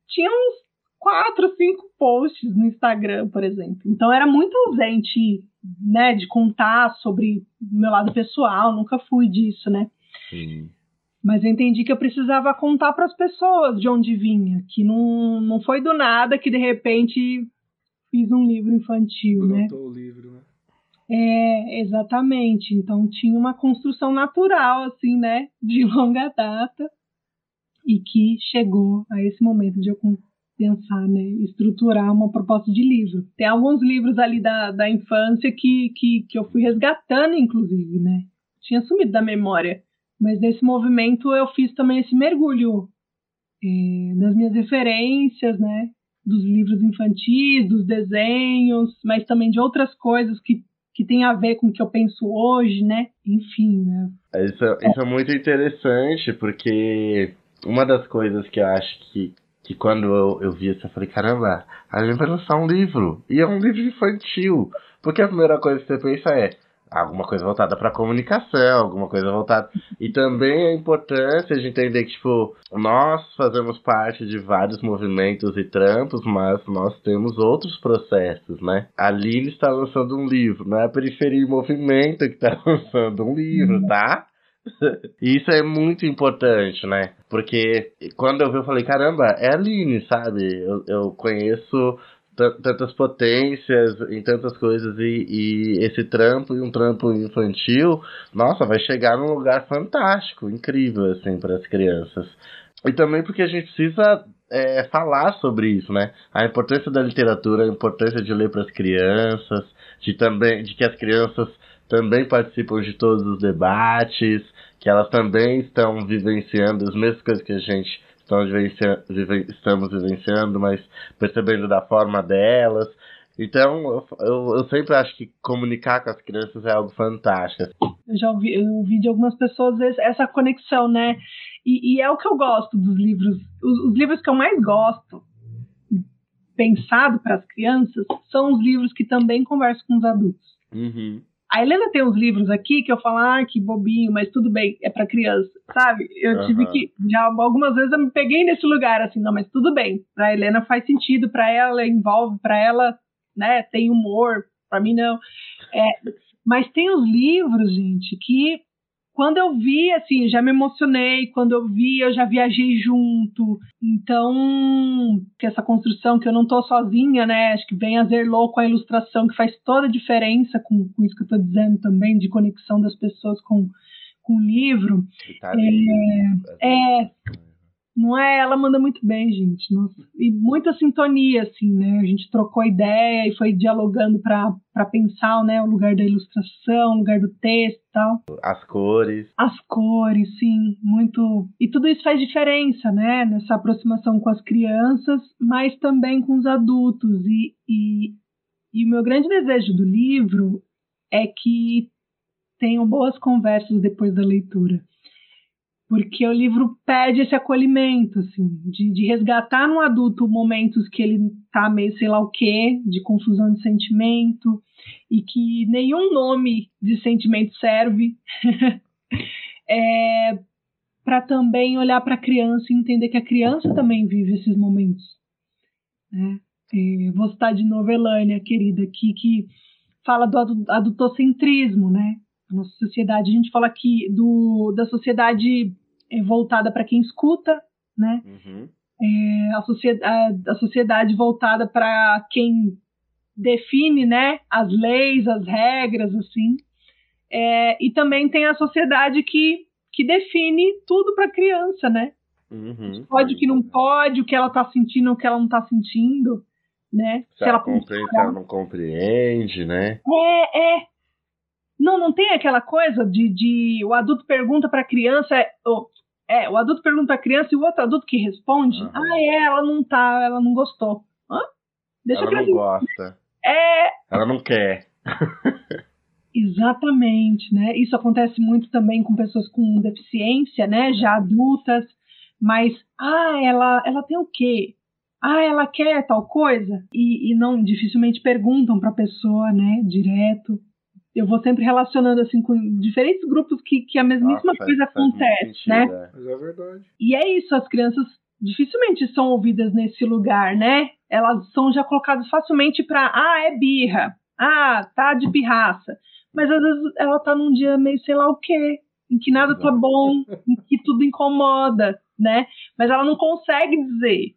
tinha uns quatro, cinco posts no Instagram, por exemplo. Então era muito ausente, né, de contar sobre o meu lado pessoal, nunca fui disso, né? Sim. Mas eu entendi que eu precisava contar para as pessoas de onde vinha, que não, não foi do nada que de repente fiz um livro infantil, né? o livro, né? É, exatamente. Então tinha uma construção natural, assim, né, de longa data, e que chegou a esse momento de eu pensar, né, estruturar uma proposta de livro. Tem alguns livros ali da, da infância que, que, que eu fui resgatando, inclusive, né, tinha sumido da memória. Mas nesse movimento eu fiz também esse mergulho é, minhas referências, né, dos livros infantis, dos desenhos, mas também de outras coisas que que tem a ver com o que eu penso hoje, né? Enfim, né? Isso, isso é muito interessante, porque uma das coisas que eu acho que, que quando eu, eu vi isso, eu falei, caramba, a gente vai lançar um livro. E é um livro infantil. Porque a primeira coisa que você pensa é, alguma coisa voltada para comunicação, alguma coisa voltada. E também a importância de entender que, tipo, nós fazemos parte de vários movimentos e trampos, mas nós temos outros processos, né? A Lili está lançando um livro, não é a Periferia em Movimento que está lançando um livro, tá? E isso é muito importante, né? Porque quando eu vi, eu falei, caramba, é a Aline, sabe? Eu, eu conheço tantas potências em tantas coisas e, e, esse trampo e um trampo infantil, nossa, vai chegar num lugar fantástico, incrível assim para as crianças. E também porque a gente precisa é, falar sobre isso, né? A importância da literatura, a importância de ler para as crianças, de também de que as crianças também participam de todos os debates, que elas também estão vivenciando as mesmas coisas que a gente estamos vivenciando, mas percebendo da forma delas. Então, eu, eu, eu, sempre acho que comunicar com as crianças é algo fantástico. Eu já ouvi, eu ouvi de algumas pessoas essa conexão, né? E, e é o que eu gosto dos livros. Os, os livros que eu mais gosto, pensado para as crianças, são os livros que também conversam com os adultos. Uhum. A Helena tem uns livros aqui que eu falo, ah, que bobinho, mas tudo bem, é para criança, sabe? Eu uhum. tive que, já algumas vezes eu me peguei nesse lugar, assim, não, mas tudo bem. Pra Helena faz sentido, para ela envolve, para ela, né, tem humor, para mim não. É, mas tem os livros, gente, que quando eu vi, assim, já me emocionei. Quando eu vi, eu já viajei junto. Então, que essa construção que eu não tô sozinha, né? Acho que vem a Zerlou com a ilustração, que faz toda a diferença com, com isso que eu tô dizendo também, de conexão das pessoas com, com o livro. Tá é, é, não é? Ela manda muito bem, gente. Nossa. E muita sintonia, assim, né? A gente trocou ideia e foi dialogando para pensar, né? O lugar da ilustração, o lugar do texto e tal. As cores. As cores, sim. Muito. E tudo isso faz diferença, né? Nessa aproximação com as crianças, mas também com os adultos. E, e, e o meu grande desejo do livro é que tenham boas conversas depois da leitura porque o livro pede esse acolhimento, assim, de, de resgatar no adulto momentos que ele tá meio sei lá o quê, de confusão de sentimento, e que nenhum nome de sentimento serve, é, para também olhar para a criança e entender que a criança também vive esses momentos. Né? É, vou citar de novo Elânia, querida, aqui, que fala do adultocentrismo, né? Nossa sociedade, a gente fala aqui do, da sociedade é voltada para quem escuta, né? Uhum. É, a, sociedade, a, a sociedade voltada para quem define, né? As leis, as regras, assim. É, e também tem a sociedade que, que define tudo para criança, né? Uhum. Pode, o que não pode, o que ela está sentindo, o que ela não está sentindo, né? Se, se ela, ela compreende, se ela não compreende, né? É, é. Não, não tem aquela coisa de, de o adulto pergunta para a criança, oh, é, o adulto pergunta à criança e o outro adulto que responde, uhum. ah, é, ela não tá, ela não gostou. Hã? Deixa ela não gosta. É. Ela não quer. Exatamente, né? Isso acontece muito também com pessoas com deficiência, né? Já adultas, mas ah, ela, ela tem o quê? Ah, ela quer tal coisa e, e não dificilmente perguntam para a pessoa, né? Direto eu vou sempre relacionando assim com diferentes grupos que, que a mesmíssima coisa faz, acontece, faz né? É. Mas é verdade. E é isso, as crianças dificilmente são ouvidas nesse lugar, né? Elas são já colocadas facilmente para, ah, é birra, ah, tá de pirraça. Mas às vezes ela tá num dia meio sei lá o quê, em que nada tá bom, em que tudo incomoda, né? Mas ela não consegue dizer.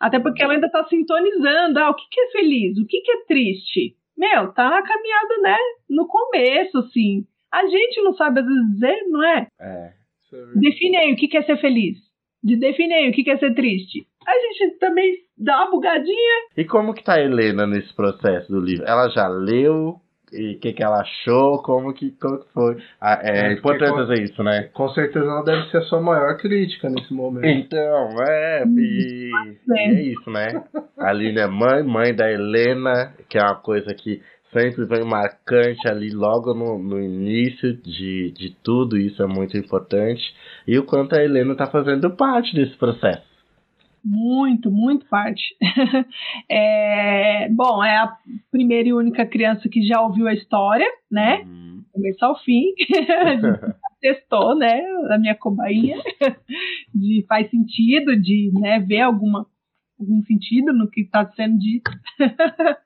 Até porque ela ainda tá sintonizando, ah, o que, que é feliz, o que, que é triste, meu, tá na caminhada, né? No começo, assim. A gente não sabe às vezes dizer, não é? É. Define aí o que é ser feliz. De define aí o que é ser triste. A gente também dá uma bugadinha. E como que tá a Helena nesse processo do livro? Ela já leu? E o que, que ela achou? Como que, como que foi? Ah, é, é importante fazer isso, né? Com certeza ela deve ser a sua maior crítica nesse momento. Então, é, e, e é isso, né? A Aline é mãe, mãe da Helena, que é uma coisa que sempre vem marcante ali logo no, no início de, de tudo, isso é muito importante. E o quanto a Helena está fazendo parte desse processo. Muito, muito parte. é, bom, é a primeira e única criança que já ouviu a história, né? Uhum. Começo ao fim. testou, né? A minha cobainha. de faz sentido, de né, ver alguma, algum sentido no que está sendo dito.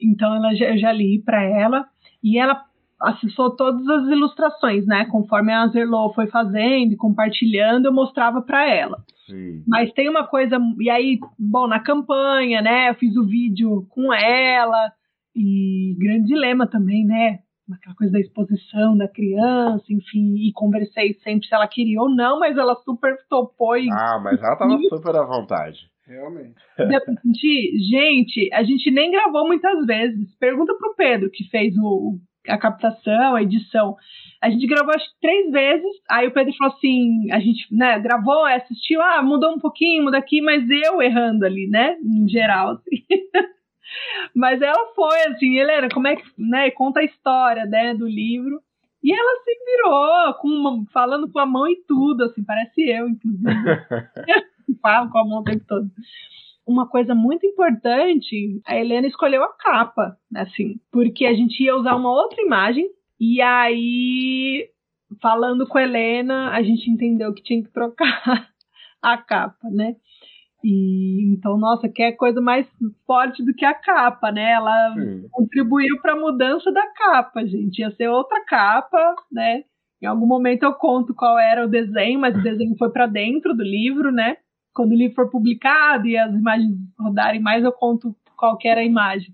então ela, eu já li para ela. E ela acessou todas as ilustrações, né? Conforme a Zerlo foi fazendo e compartilhando, eu mostrava para ela. Sim. Mas tem uma coisa, e aí, bom, na campanha, né? Eu fiz o vídeo com ela e grande dilema também, né? Aquela coisa da exposição da criança, enfim, e conversei sempre se ela queria ou não, mas ela super topou e. Ah, mas ela tava super à vontade. Realmente. Gente, a gente nem gravou muitas vezes. Pergunta pro Pedro, que fez o, a captação, a edição. A gente gravou acho três vezes. Aí o Pedro falou assim: a gente né, gravou, assistiu, ah, mudou um pouquinho, muda aqui, mas eu errando ali, né? Em geral, assim. mas ela foi assim, Helena, como é que, né? Conta a história, né, do livro. E ela se virou, com uma, falando com a mão e tudo, assim, parece eu, inclusive. Falo com a mão o tempo todo uma coisa muito importante, a Helena escolheu a capa, assim, porque a gente ia usar uma outra imagem e aí falando com a Helena, a gente entendeu que tinha que trocar a capa, né? E então, nossa, que é coisa mais forte do que a capa, né? Ela Sim. contribuiu para a mudança da capa, gente. Ia ser outra capa, né? Em algum momento eu conto qual era o desenho, mas o desenho foi para dentro do livro, né? Quando o livro for publicado e as imagens rodarem mais, eu conto qual era a imagem.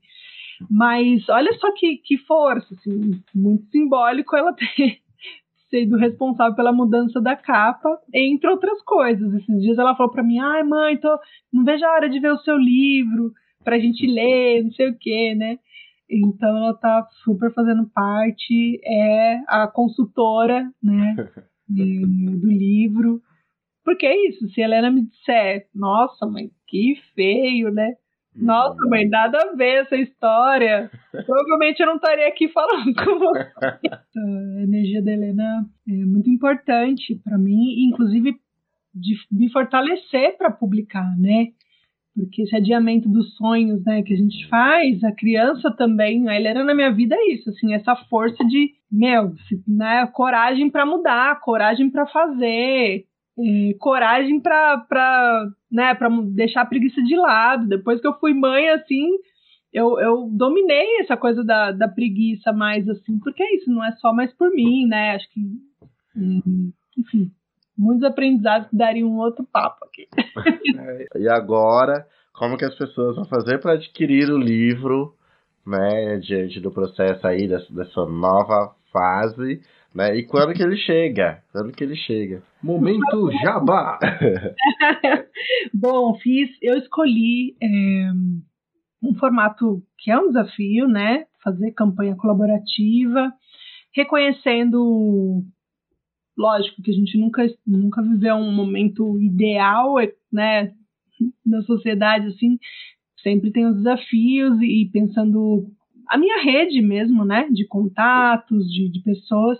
Mas olha só que, que força, assim, muito simbólico ela ter sido responsável pela mudança da capa, entre outras coisas. Esses dias ela falou para mim: ai, mãe, tô, não vejo a hora de ver o seu livro pra gente ler, não sei o quê, né? Então ela tá super fazendo parte, é a consultora, né, do livro. Porque é isso, se a Helena me disser, nossa, mãe, que feio, né? Nossa, mãe, nada a ver essa história. Provavelmente eu não estaria aqui falando com você. a energia da Helena é muito importante para mim, inclusive de me fortalecer para publicar, né? Porque esse adiamento dos sonhos, né, que a gente faz, a criança também, a Helena na minha vida é isso, assim, essa força de, meu, né, coragem para mudar, coragem para fazer, é, coragem para né, pra deixar a preguiça de lado. Depois que eu fui mãe, assim, eu, eu dominei essa coisa da, da preguiça mais, assim, porque é isso, não é só mais por mim, né? Acho que, hum, enfim, muitos aprendizados que dariam um outro papo aqui. e agora, como que as pessoas vão fazer para adquirir o livro, né, diante do processo aí dessa, dessa nova fase? Né? E quando que ele chega? Quando que ele chega? Momento Jabá! Bom, fiz, eu escolhi é, um formato que é um desafio, né? Fazer campanha colaborativa, reconhecendo, lógico que a gente nunca, nunca viveu um momento ideal, né? Na sociedade, assim, sempre tem os desafios e pensando a minha rede mesmo, né, de contatos, de, de pessoas,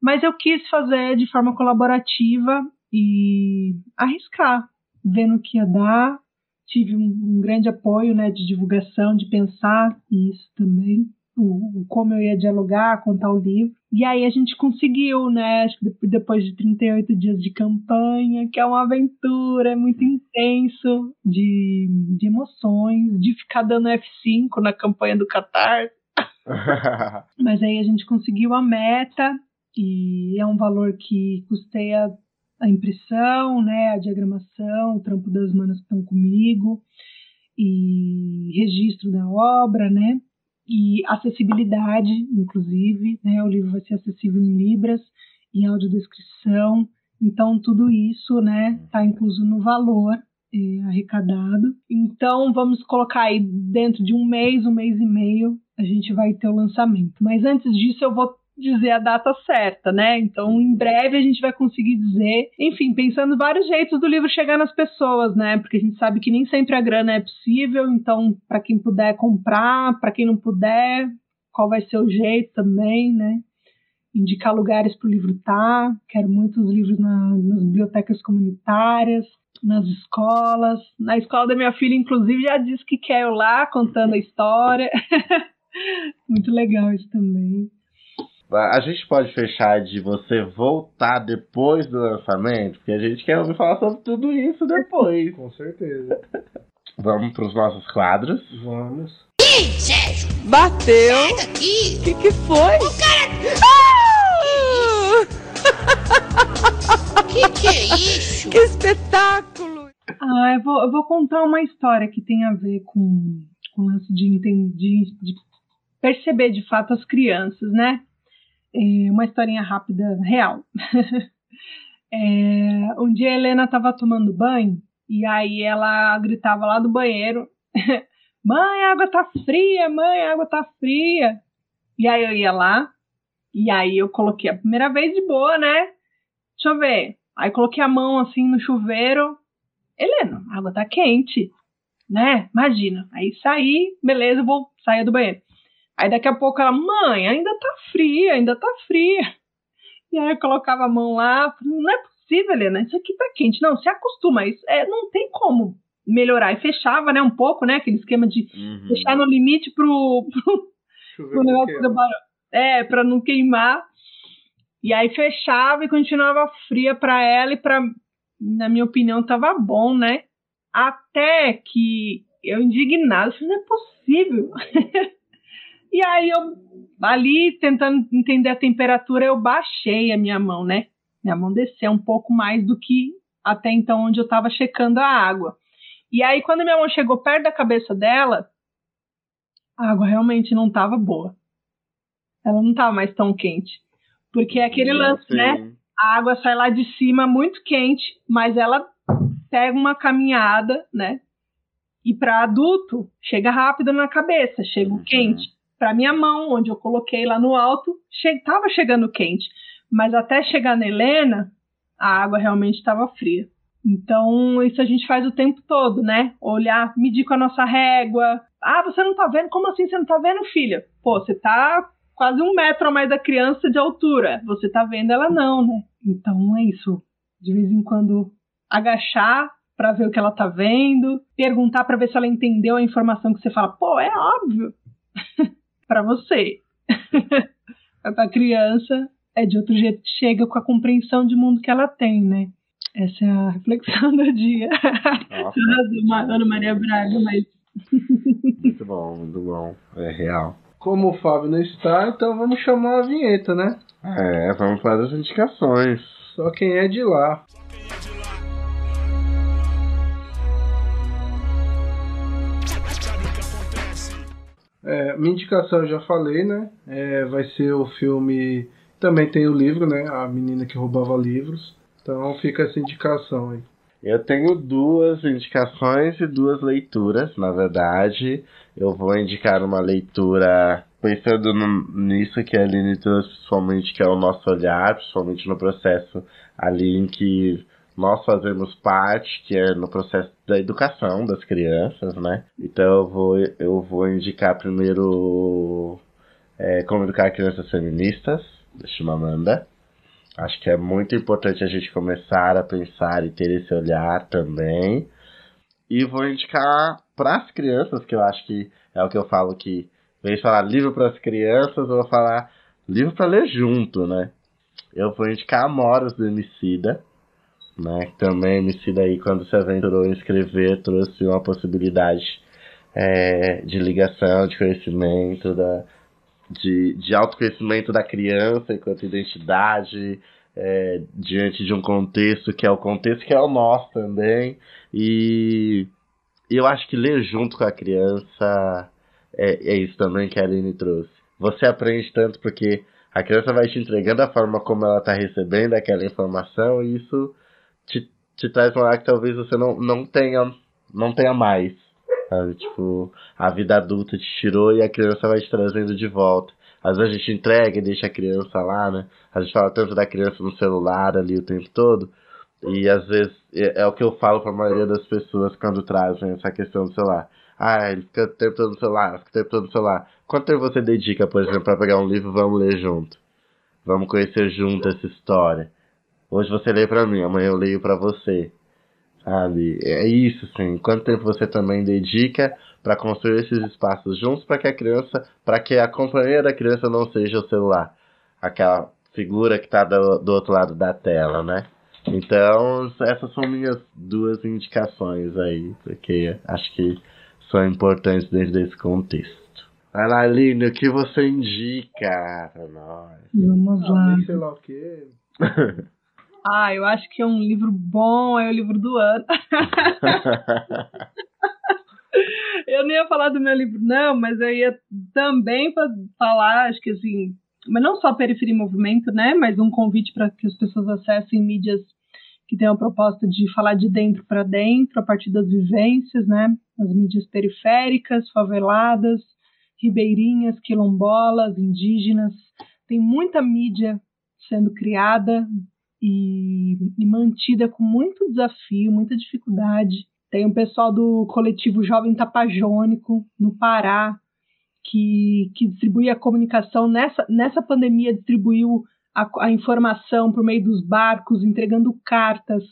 mas eu quis fazer de forma colaborativa e arriscar, vendo o que ia dar. Tive um, um grande apoio, né, de divulgação, de pensar isso também, o, como eu ia dialogar, contar o livro. E aí a gente conseguiu, né, acho que depois de 38 dias de campanha, que é uma aventura, é muito intenso de, de emoções, de ficar dando F5 na campanha do Qatar. Mas aí a gente conseguiu a meta e é um valor que custeia a impressão, né, a diagramação, o trampo das manas que estão comigo e registro da obra, né? E acessibilidade, inclusive, né? O livro vai ser acessível em libras, em audiodescrição, então tudo isso, né, está incluso no valor é, arrecadado. Então vamos colocar aí dentro de um mês, um mês e meio, a gente vai ter o lançamento. Mas antes disso eu vou dizer a data certa, né? Então, em breve a gente vai conseguir dizer, enfim, pensando vários jeitos do livro chegar nas pessoas, né? Porque a gente sabe que nem sempre a grana é possível, então, para quem puder comprar, para quem não puder, qual vai ser o jeito também, né? Indicar lugares para o livro estar. Tá. Quero muitos livros na, nas bibliotecas comunitárias, nas escolas. Na escola da minha filha, inclusive, já disse que quer eu lá contando a história. Muito legal isso também. A gente pode fechar de você voltar depois do lançamento, porque a gente quer ouvir falar sobre tudo isso depois. Com certeza. Vamos para os nossos quadros? Vamos. Ih, Sérgio! Bateu! Sai daqui! O que, que foi? O cara. Ah! Que que é isso? Que espetáculo! Ah, eu vou, eu vou contar uma história que tem a ver com, com o lance de, de, de perceber de fato as crianças, né? É uma historinha rápida, real. é, um dia a Helena estava tomando banho e aí ela gritava lá do banheiro: Mãe, a água tá fria, mãe, a água tá fria. E aí eu ia lá e aí eu coloquei a primeira vez de boa, né? Deixa eu ver. Aí coloquei a mão assim no chuveiro. Helena, a água tá quente, né? Imagina. Aí saí, beleza, vou sair do banheiro. Aí daqui a pouco ela, mãe, ainda tá fria, ainda tá fria. E aí eu colocava a mão lá, não é possível, Helena, isso aqui tá quente. Não, se acostuma, isso é, não tem como melhorar. E fechava, né, um pouco, né, aquele esquema de uhum. fechar no limite pro, pro, pro negócio do barulho. É, pra não queimar. E aí fechava e continuava fria para ela e para, na minha opinião, tava bom, né? Até que eu indignada, falei, não é possível. E aí eu ali tentando entender a temperatura, eu baixei a minha mão, né? Minha mão desceu um pouco mais do que até então onde eu estava checando a água. E aí quando minha mão chegou perto da cabeça dela, a água realmente não estava boa. Ela não estava mais tão quente. Porque é aquele lance, né? A água sai lá de cima muito quente, mas ela pega uma caminhada, né? E para adulto, chega rápido na cabeça, chega uhum. quente para minha mão, onde eu coloquei lá no alto, estava che chegando quente. Mas até chegar na Helena, a água realmente estava fria. Então, isso a gente faz o tempo todo, né? Olhar, medir com a nossa régua. Ah, você não tá vendo? Como assim você não tá vendo, filha? Pô, você tá quase um metro a mais da criança de altura. Você tá vendo ela não, né? Então é isso. De vez em quando agachar para ver o que ela tá vendo, perguntar para ver se ela entendeu a informação que você fala. Pô, é óbvio. para você. pra criança é de outro jeito, chega com a compreensão de mundo que ela tem, né? Essa é a reflexão do dia. Nossa. Ana Maria Braga, mas. muito bom, muito bom. É real. Como o Fábio não está, então vamos chamar a vinheta, né? É, vamos fazer as indicações. Só quem é de lá. É, minha indicação eu já falei, né? É, vai ser o filme. Também tem o livro, né? A menina que roubava livros. Então fica essa indicação aí. Eu tenho duas indicações e duas leituras, na verdade. Eu vou indicar uma leitura pensando nisso que a Aline trouxe, principalmente que é o nosso olhar, principalmente no processo ali em que nós fazemos parte, que é no processo da educação das crianças, né? Então eu vou, eu vou indicar primeiro é, Como Educar Crianças Feministas, da Chimamanda. Acho que é muito importante a gente começar a pensar e ter esse olhar também. E vou indicar para as crianças, que eu acho que é o que eu falo que, em vez de falar livro para as crianças, eu vou falar livro para ler junto, né? Eu vou indicar Amoros do Emicida, né? Também Emicida aí, quando se aventurou em escrever, trouxe uma possibilidade é, de ligação, de conhecimento, da, de, de autoconhecimento da criança enquanto identidade, é, diante de um contexto que é o contexto que é o nosso também. E eu acho que ler junto com a criança é, é isso também que a Aline trouxe. Você aprende tanto porque a criança vai te entregando a forma como ela está recebendo aquela informação e isso te, te traz um ar que talvez você não, não tenha não tenha mais. Sabe? Tipo, a vida adulta te tirou e a criança vai te trazendo de volta. Às vezes a gente entrega e deixa a criança lá, né? A gente fala tanto da criança no celular ali o tempo todo. E às vezes é, é o que eu falo para a maioria das pessoas quando trazem essa questão do celular. Ah, ele fica o tempo todo no celular, fica o tempo todo no celular. Quanto tempo você dedica, por exemplo, para pegar um livro vamos ler junto? Vamos conhecer junto essa história. Hoje você lê para mim, amanhã eu leio para você sabe? É isso, sim. Quanto tempo você também dedica para construir esses espaços juntos para que a criança, para que a companhia da criança não seja o celular, aquela figura que está do, do outro lado da tela, né? Então, essas são minhas duas indicações aí, porque acho que são importantes dentro desse contexto. Vai lá, Aline, o que você indica pra nós? Vamos lá. Ah, sei lá o quê. Ah, eu acho que é um livro bom, é o livro do ano. eu nem ia falar do meu livro, não, mas eu ia também falar, acho que assim, mas não só Periferia em Movimento, né? Mas um convite para que as pessoas acessem mídias que têm a proposta de falar de dentro para dentro, a partir das vivências, né? As mídias periféricas, faveladas, ribeirinhas, quilombolas, indígenas. Tem muita mídia sendo criada, e, e mantida com muito desafio, muita dificuldade. Tem um pessoal do coletivo Jovem Tapajônico, no Pará, que, que distribui a comunicação. Nessa, nessa pandemia, distribuiu a, a informação por meio dos barcos, entregando cartas,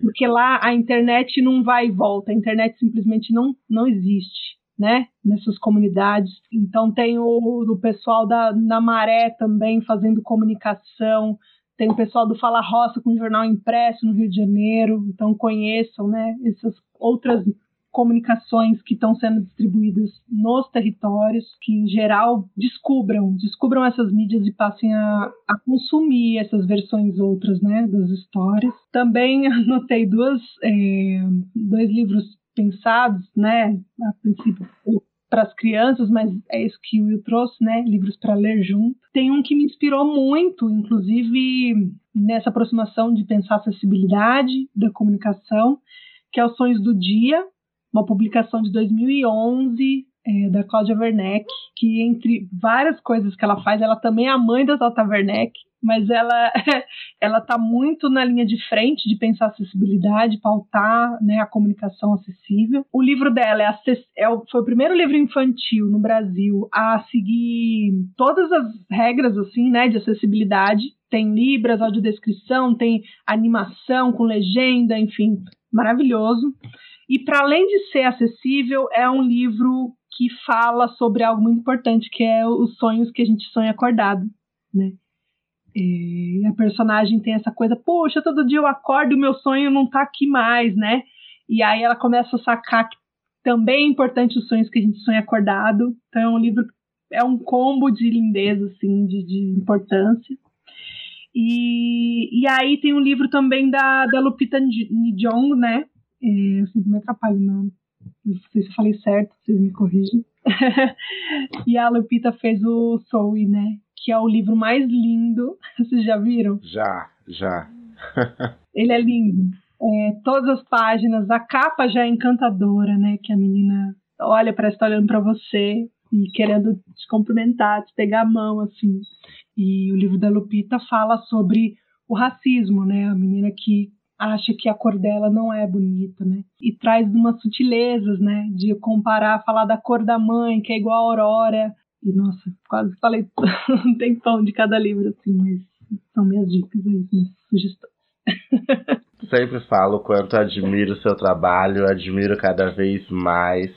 porque lá a internet não vai e volta, a internet simplesmente não, não existe. Né, nessas comunidades. Então tem o, o pessoal da na Maré também fazendo comunicação, tem o pessoal do Fala Roça com jornal impresso no Rio de Janeiro, então conheçam né, essas outras comunicações que estão sendo distribuídas nos territórios, que em geral descubram, descubram essas mídias e passem a, a consumir essas versões outras, né, das histórias. Também anotei duas, é, dois livros pensados, né, a princípio para as crianças, mas é isso que o Will trouxe, né? Livros para ler junto. Tem um que me inspirou muito, inclusive nessa aproximação de pensar a acessibilidade da comunicação, que é Os Sonhos do Dia, uma publicação de 2011 é, da Cláudia Werneck, que entre várias coisas que ela faz, ela também é a mãe da Tata Werneck, mas ela ela está muito na linha de frente de pensar acessibilidade, pautar né, a comunicação acessível. O livro dela é, é o, foi o primeiro livro infantil no Brasil a seguir todas as regras assim, né, de acessibilidade. Tem libras, audiodescrição, tem animação com legenda, enfim, maravilhoso. E para além de ser acessível, é um livro que fala sobre algo muito importante, que é os sonhos que a gente sonha acordado, né? E a personagem tem essa coisa, poxa, todo dia eu acordo e o meu sonho não tá aqui mais, né? E aí ela começa a sacar que também é importante os sonhos que a gente sonha acordado. Então é um livro, é um combo de lindeza, assim, de, de importância. E, e aí tem um livro também da, da Lupita Nyong'o, né? É, eu sempre me atrapalho, não. Não sei se eu falei certo, vocês me corrigem. e a Lupita fez o Soul, né? Que é o livro mais lindo. Vocês já viram? Já, já. Ele é lindo. É, todas as páginas, a capa já é encantadora, né? Que a menina olha, parece estar olhando para você e querendo te cumprimentar, te pegar a mão, assim. E o livro da Lupita fala sobre o racismo, né? A menina que acha que a cor dela não é bonita, né? E traz umas sutilezas, né? De comparar, falar da cor da mãe, que é igual a aurora, e nossa, quase falei um tempão de cada livro, assim, mas são minhas dicas aí, minhas sugestões. Sempre falo quanto admiro o seu trabalho, admiro cada vez mais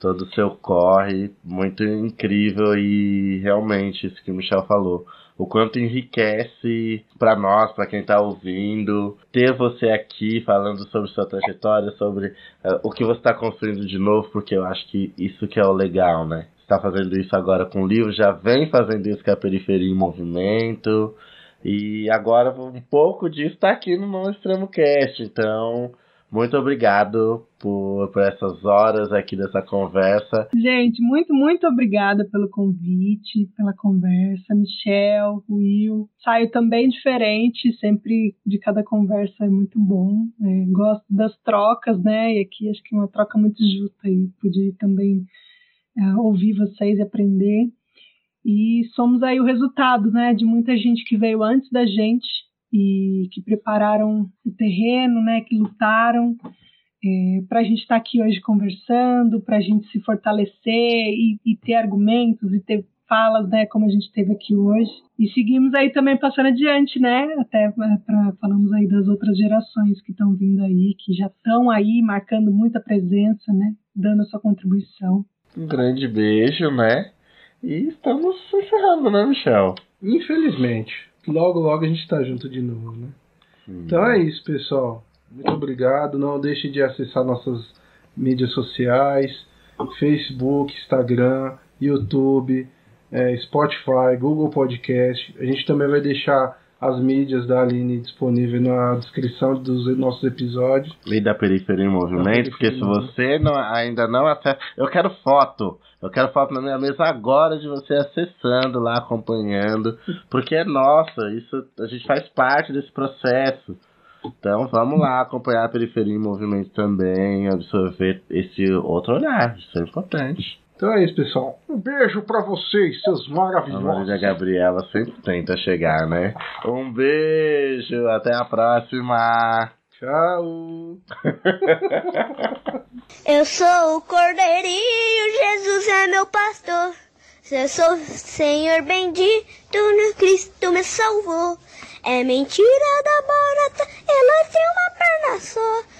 todo o seu corre, muito incrível e realmente isso que o Michel falou. O quanto enriquece para nós, para quem tá ouvindo, ter você aqui falando sobre sua trajetória, sobre uh, o que você está construindo de novo, porque eu acho que isso que é o legal, né? Está fazendo isso agora com o livro, já vem fazendo isso com a Periferia em Movimento. E agora um pouco disso está aqui no No Extremo Cast. Então, muito obrigado por, por essas horas aqui dessa conversa. Gente, muito, muito obrigada pelo convite, pela conversa. Michel, Will. Saio também diferente, sempre de cada conversa é muito bom. É, gosto das trocas, né? E aqui acho que é uma troca muito justa aí. Pude também uh, ouvir vocês e aprender. E somos aí o resultado, né, de muita gente que veio antes da gente e que prepararam o terreno, né, que lutaram é, para a gente estar tá aqui hoje conversando, para a gente se fortalecer e, e, ter argumentos e ter falas, né, como a gente teve aqui hoje. E seguimos aí também passando adiante, né, até é, para falamos aí das outras gerações que estão vindo aí, que já estão aí marcando muita presença, né, dando a sua contribuição. Um grande beijo, né? E estamos encerrando, né, Michel? Infelizmente. Logo, logo a gente tá junto de novo, né? Hum. Então é isso, pessoal. Muito obrigado. Não deixe de acessar nossas mídias sociais: Facebook, Instagram, YouTube, é, Spotify, Google Podcast. A gente também vai deixar as mídias da Aline disponível na descrição dos nossos episódios. E da Periferia em Movimento, porque se você não, ainda não acessa. Eu quero foto. Eu quero foto na minha mesa agora de você acessando lá, acompanhando. Porque é nossa, isso a gente faz parte desse processo. Então vamos lá acompanhar a periferia em movimento também, absorver esse outro olhar, isso é importante. Então é isso, pessoal. Um beijo para vocês, seus maravilhosos. A Maria Gabriela sempre tenta chegar, né? Um beijo, até a próxima. Tchau. Eu sou o Cordeirinho, Jesus é meu pastor. Eu sou o Senhor bendito, no Cristo me salvou. É mentira da barata, ela tem uma perna só.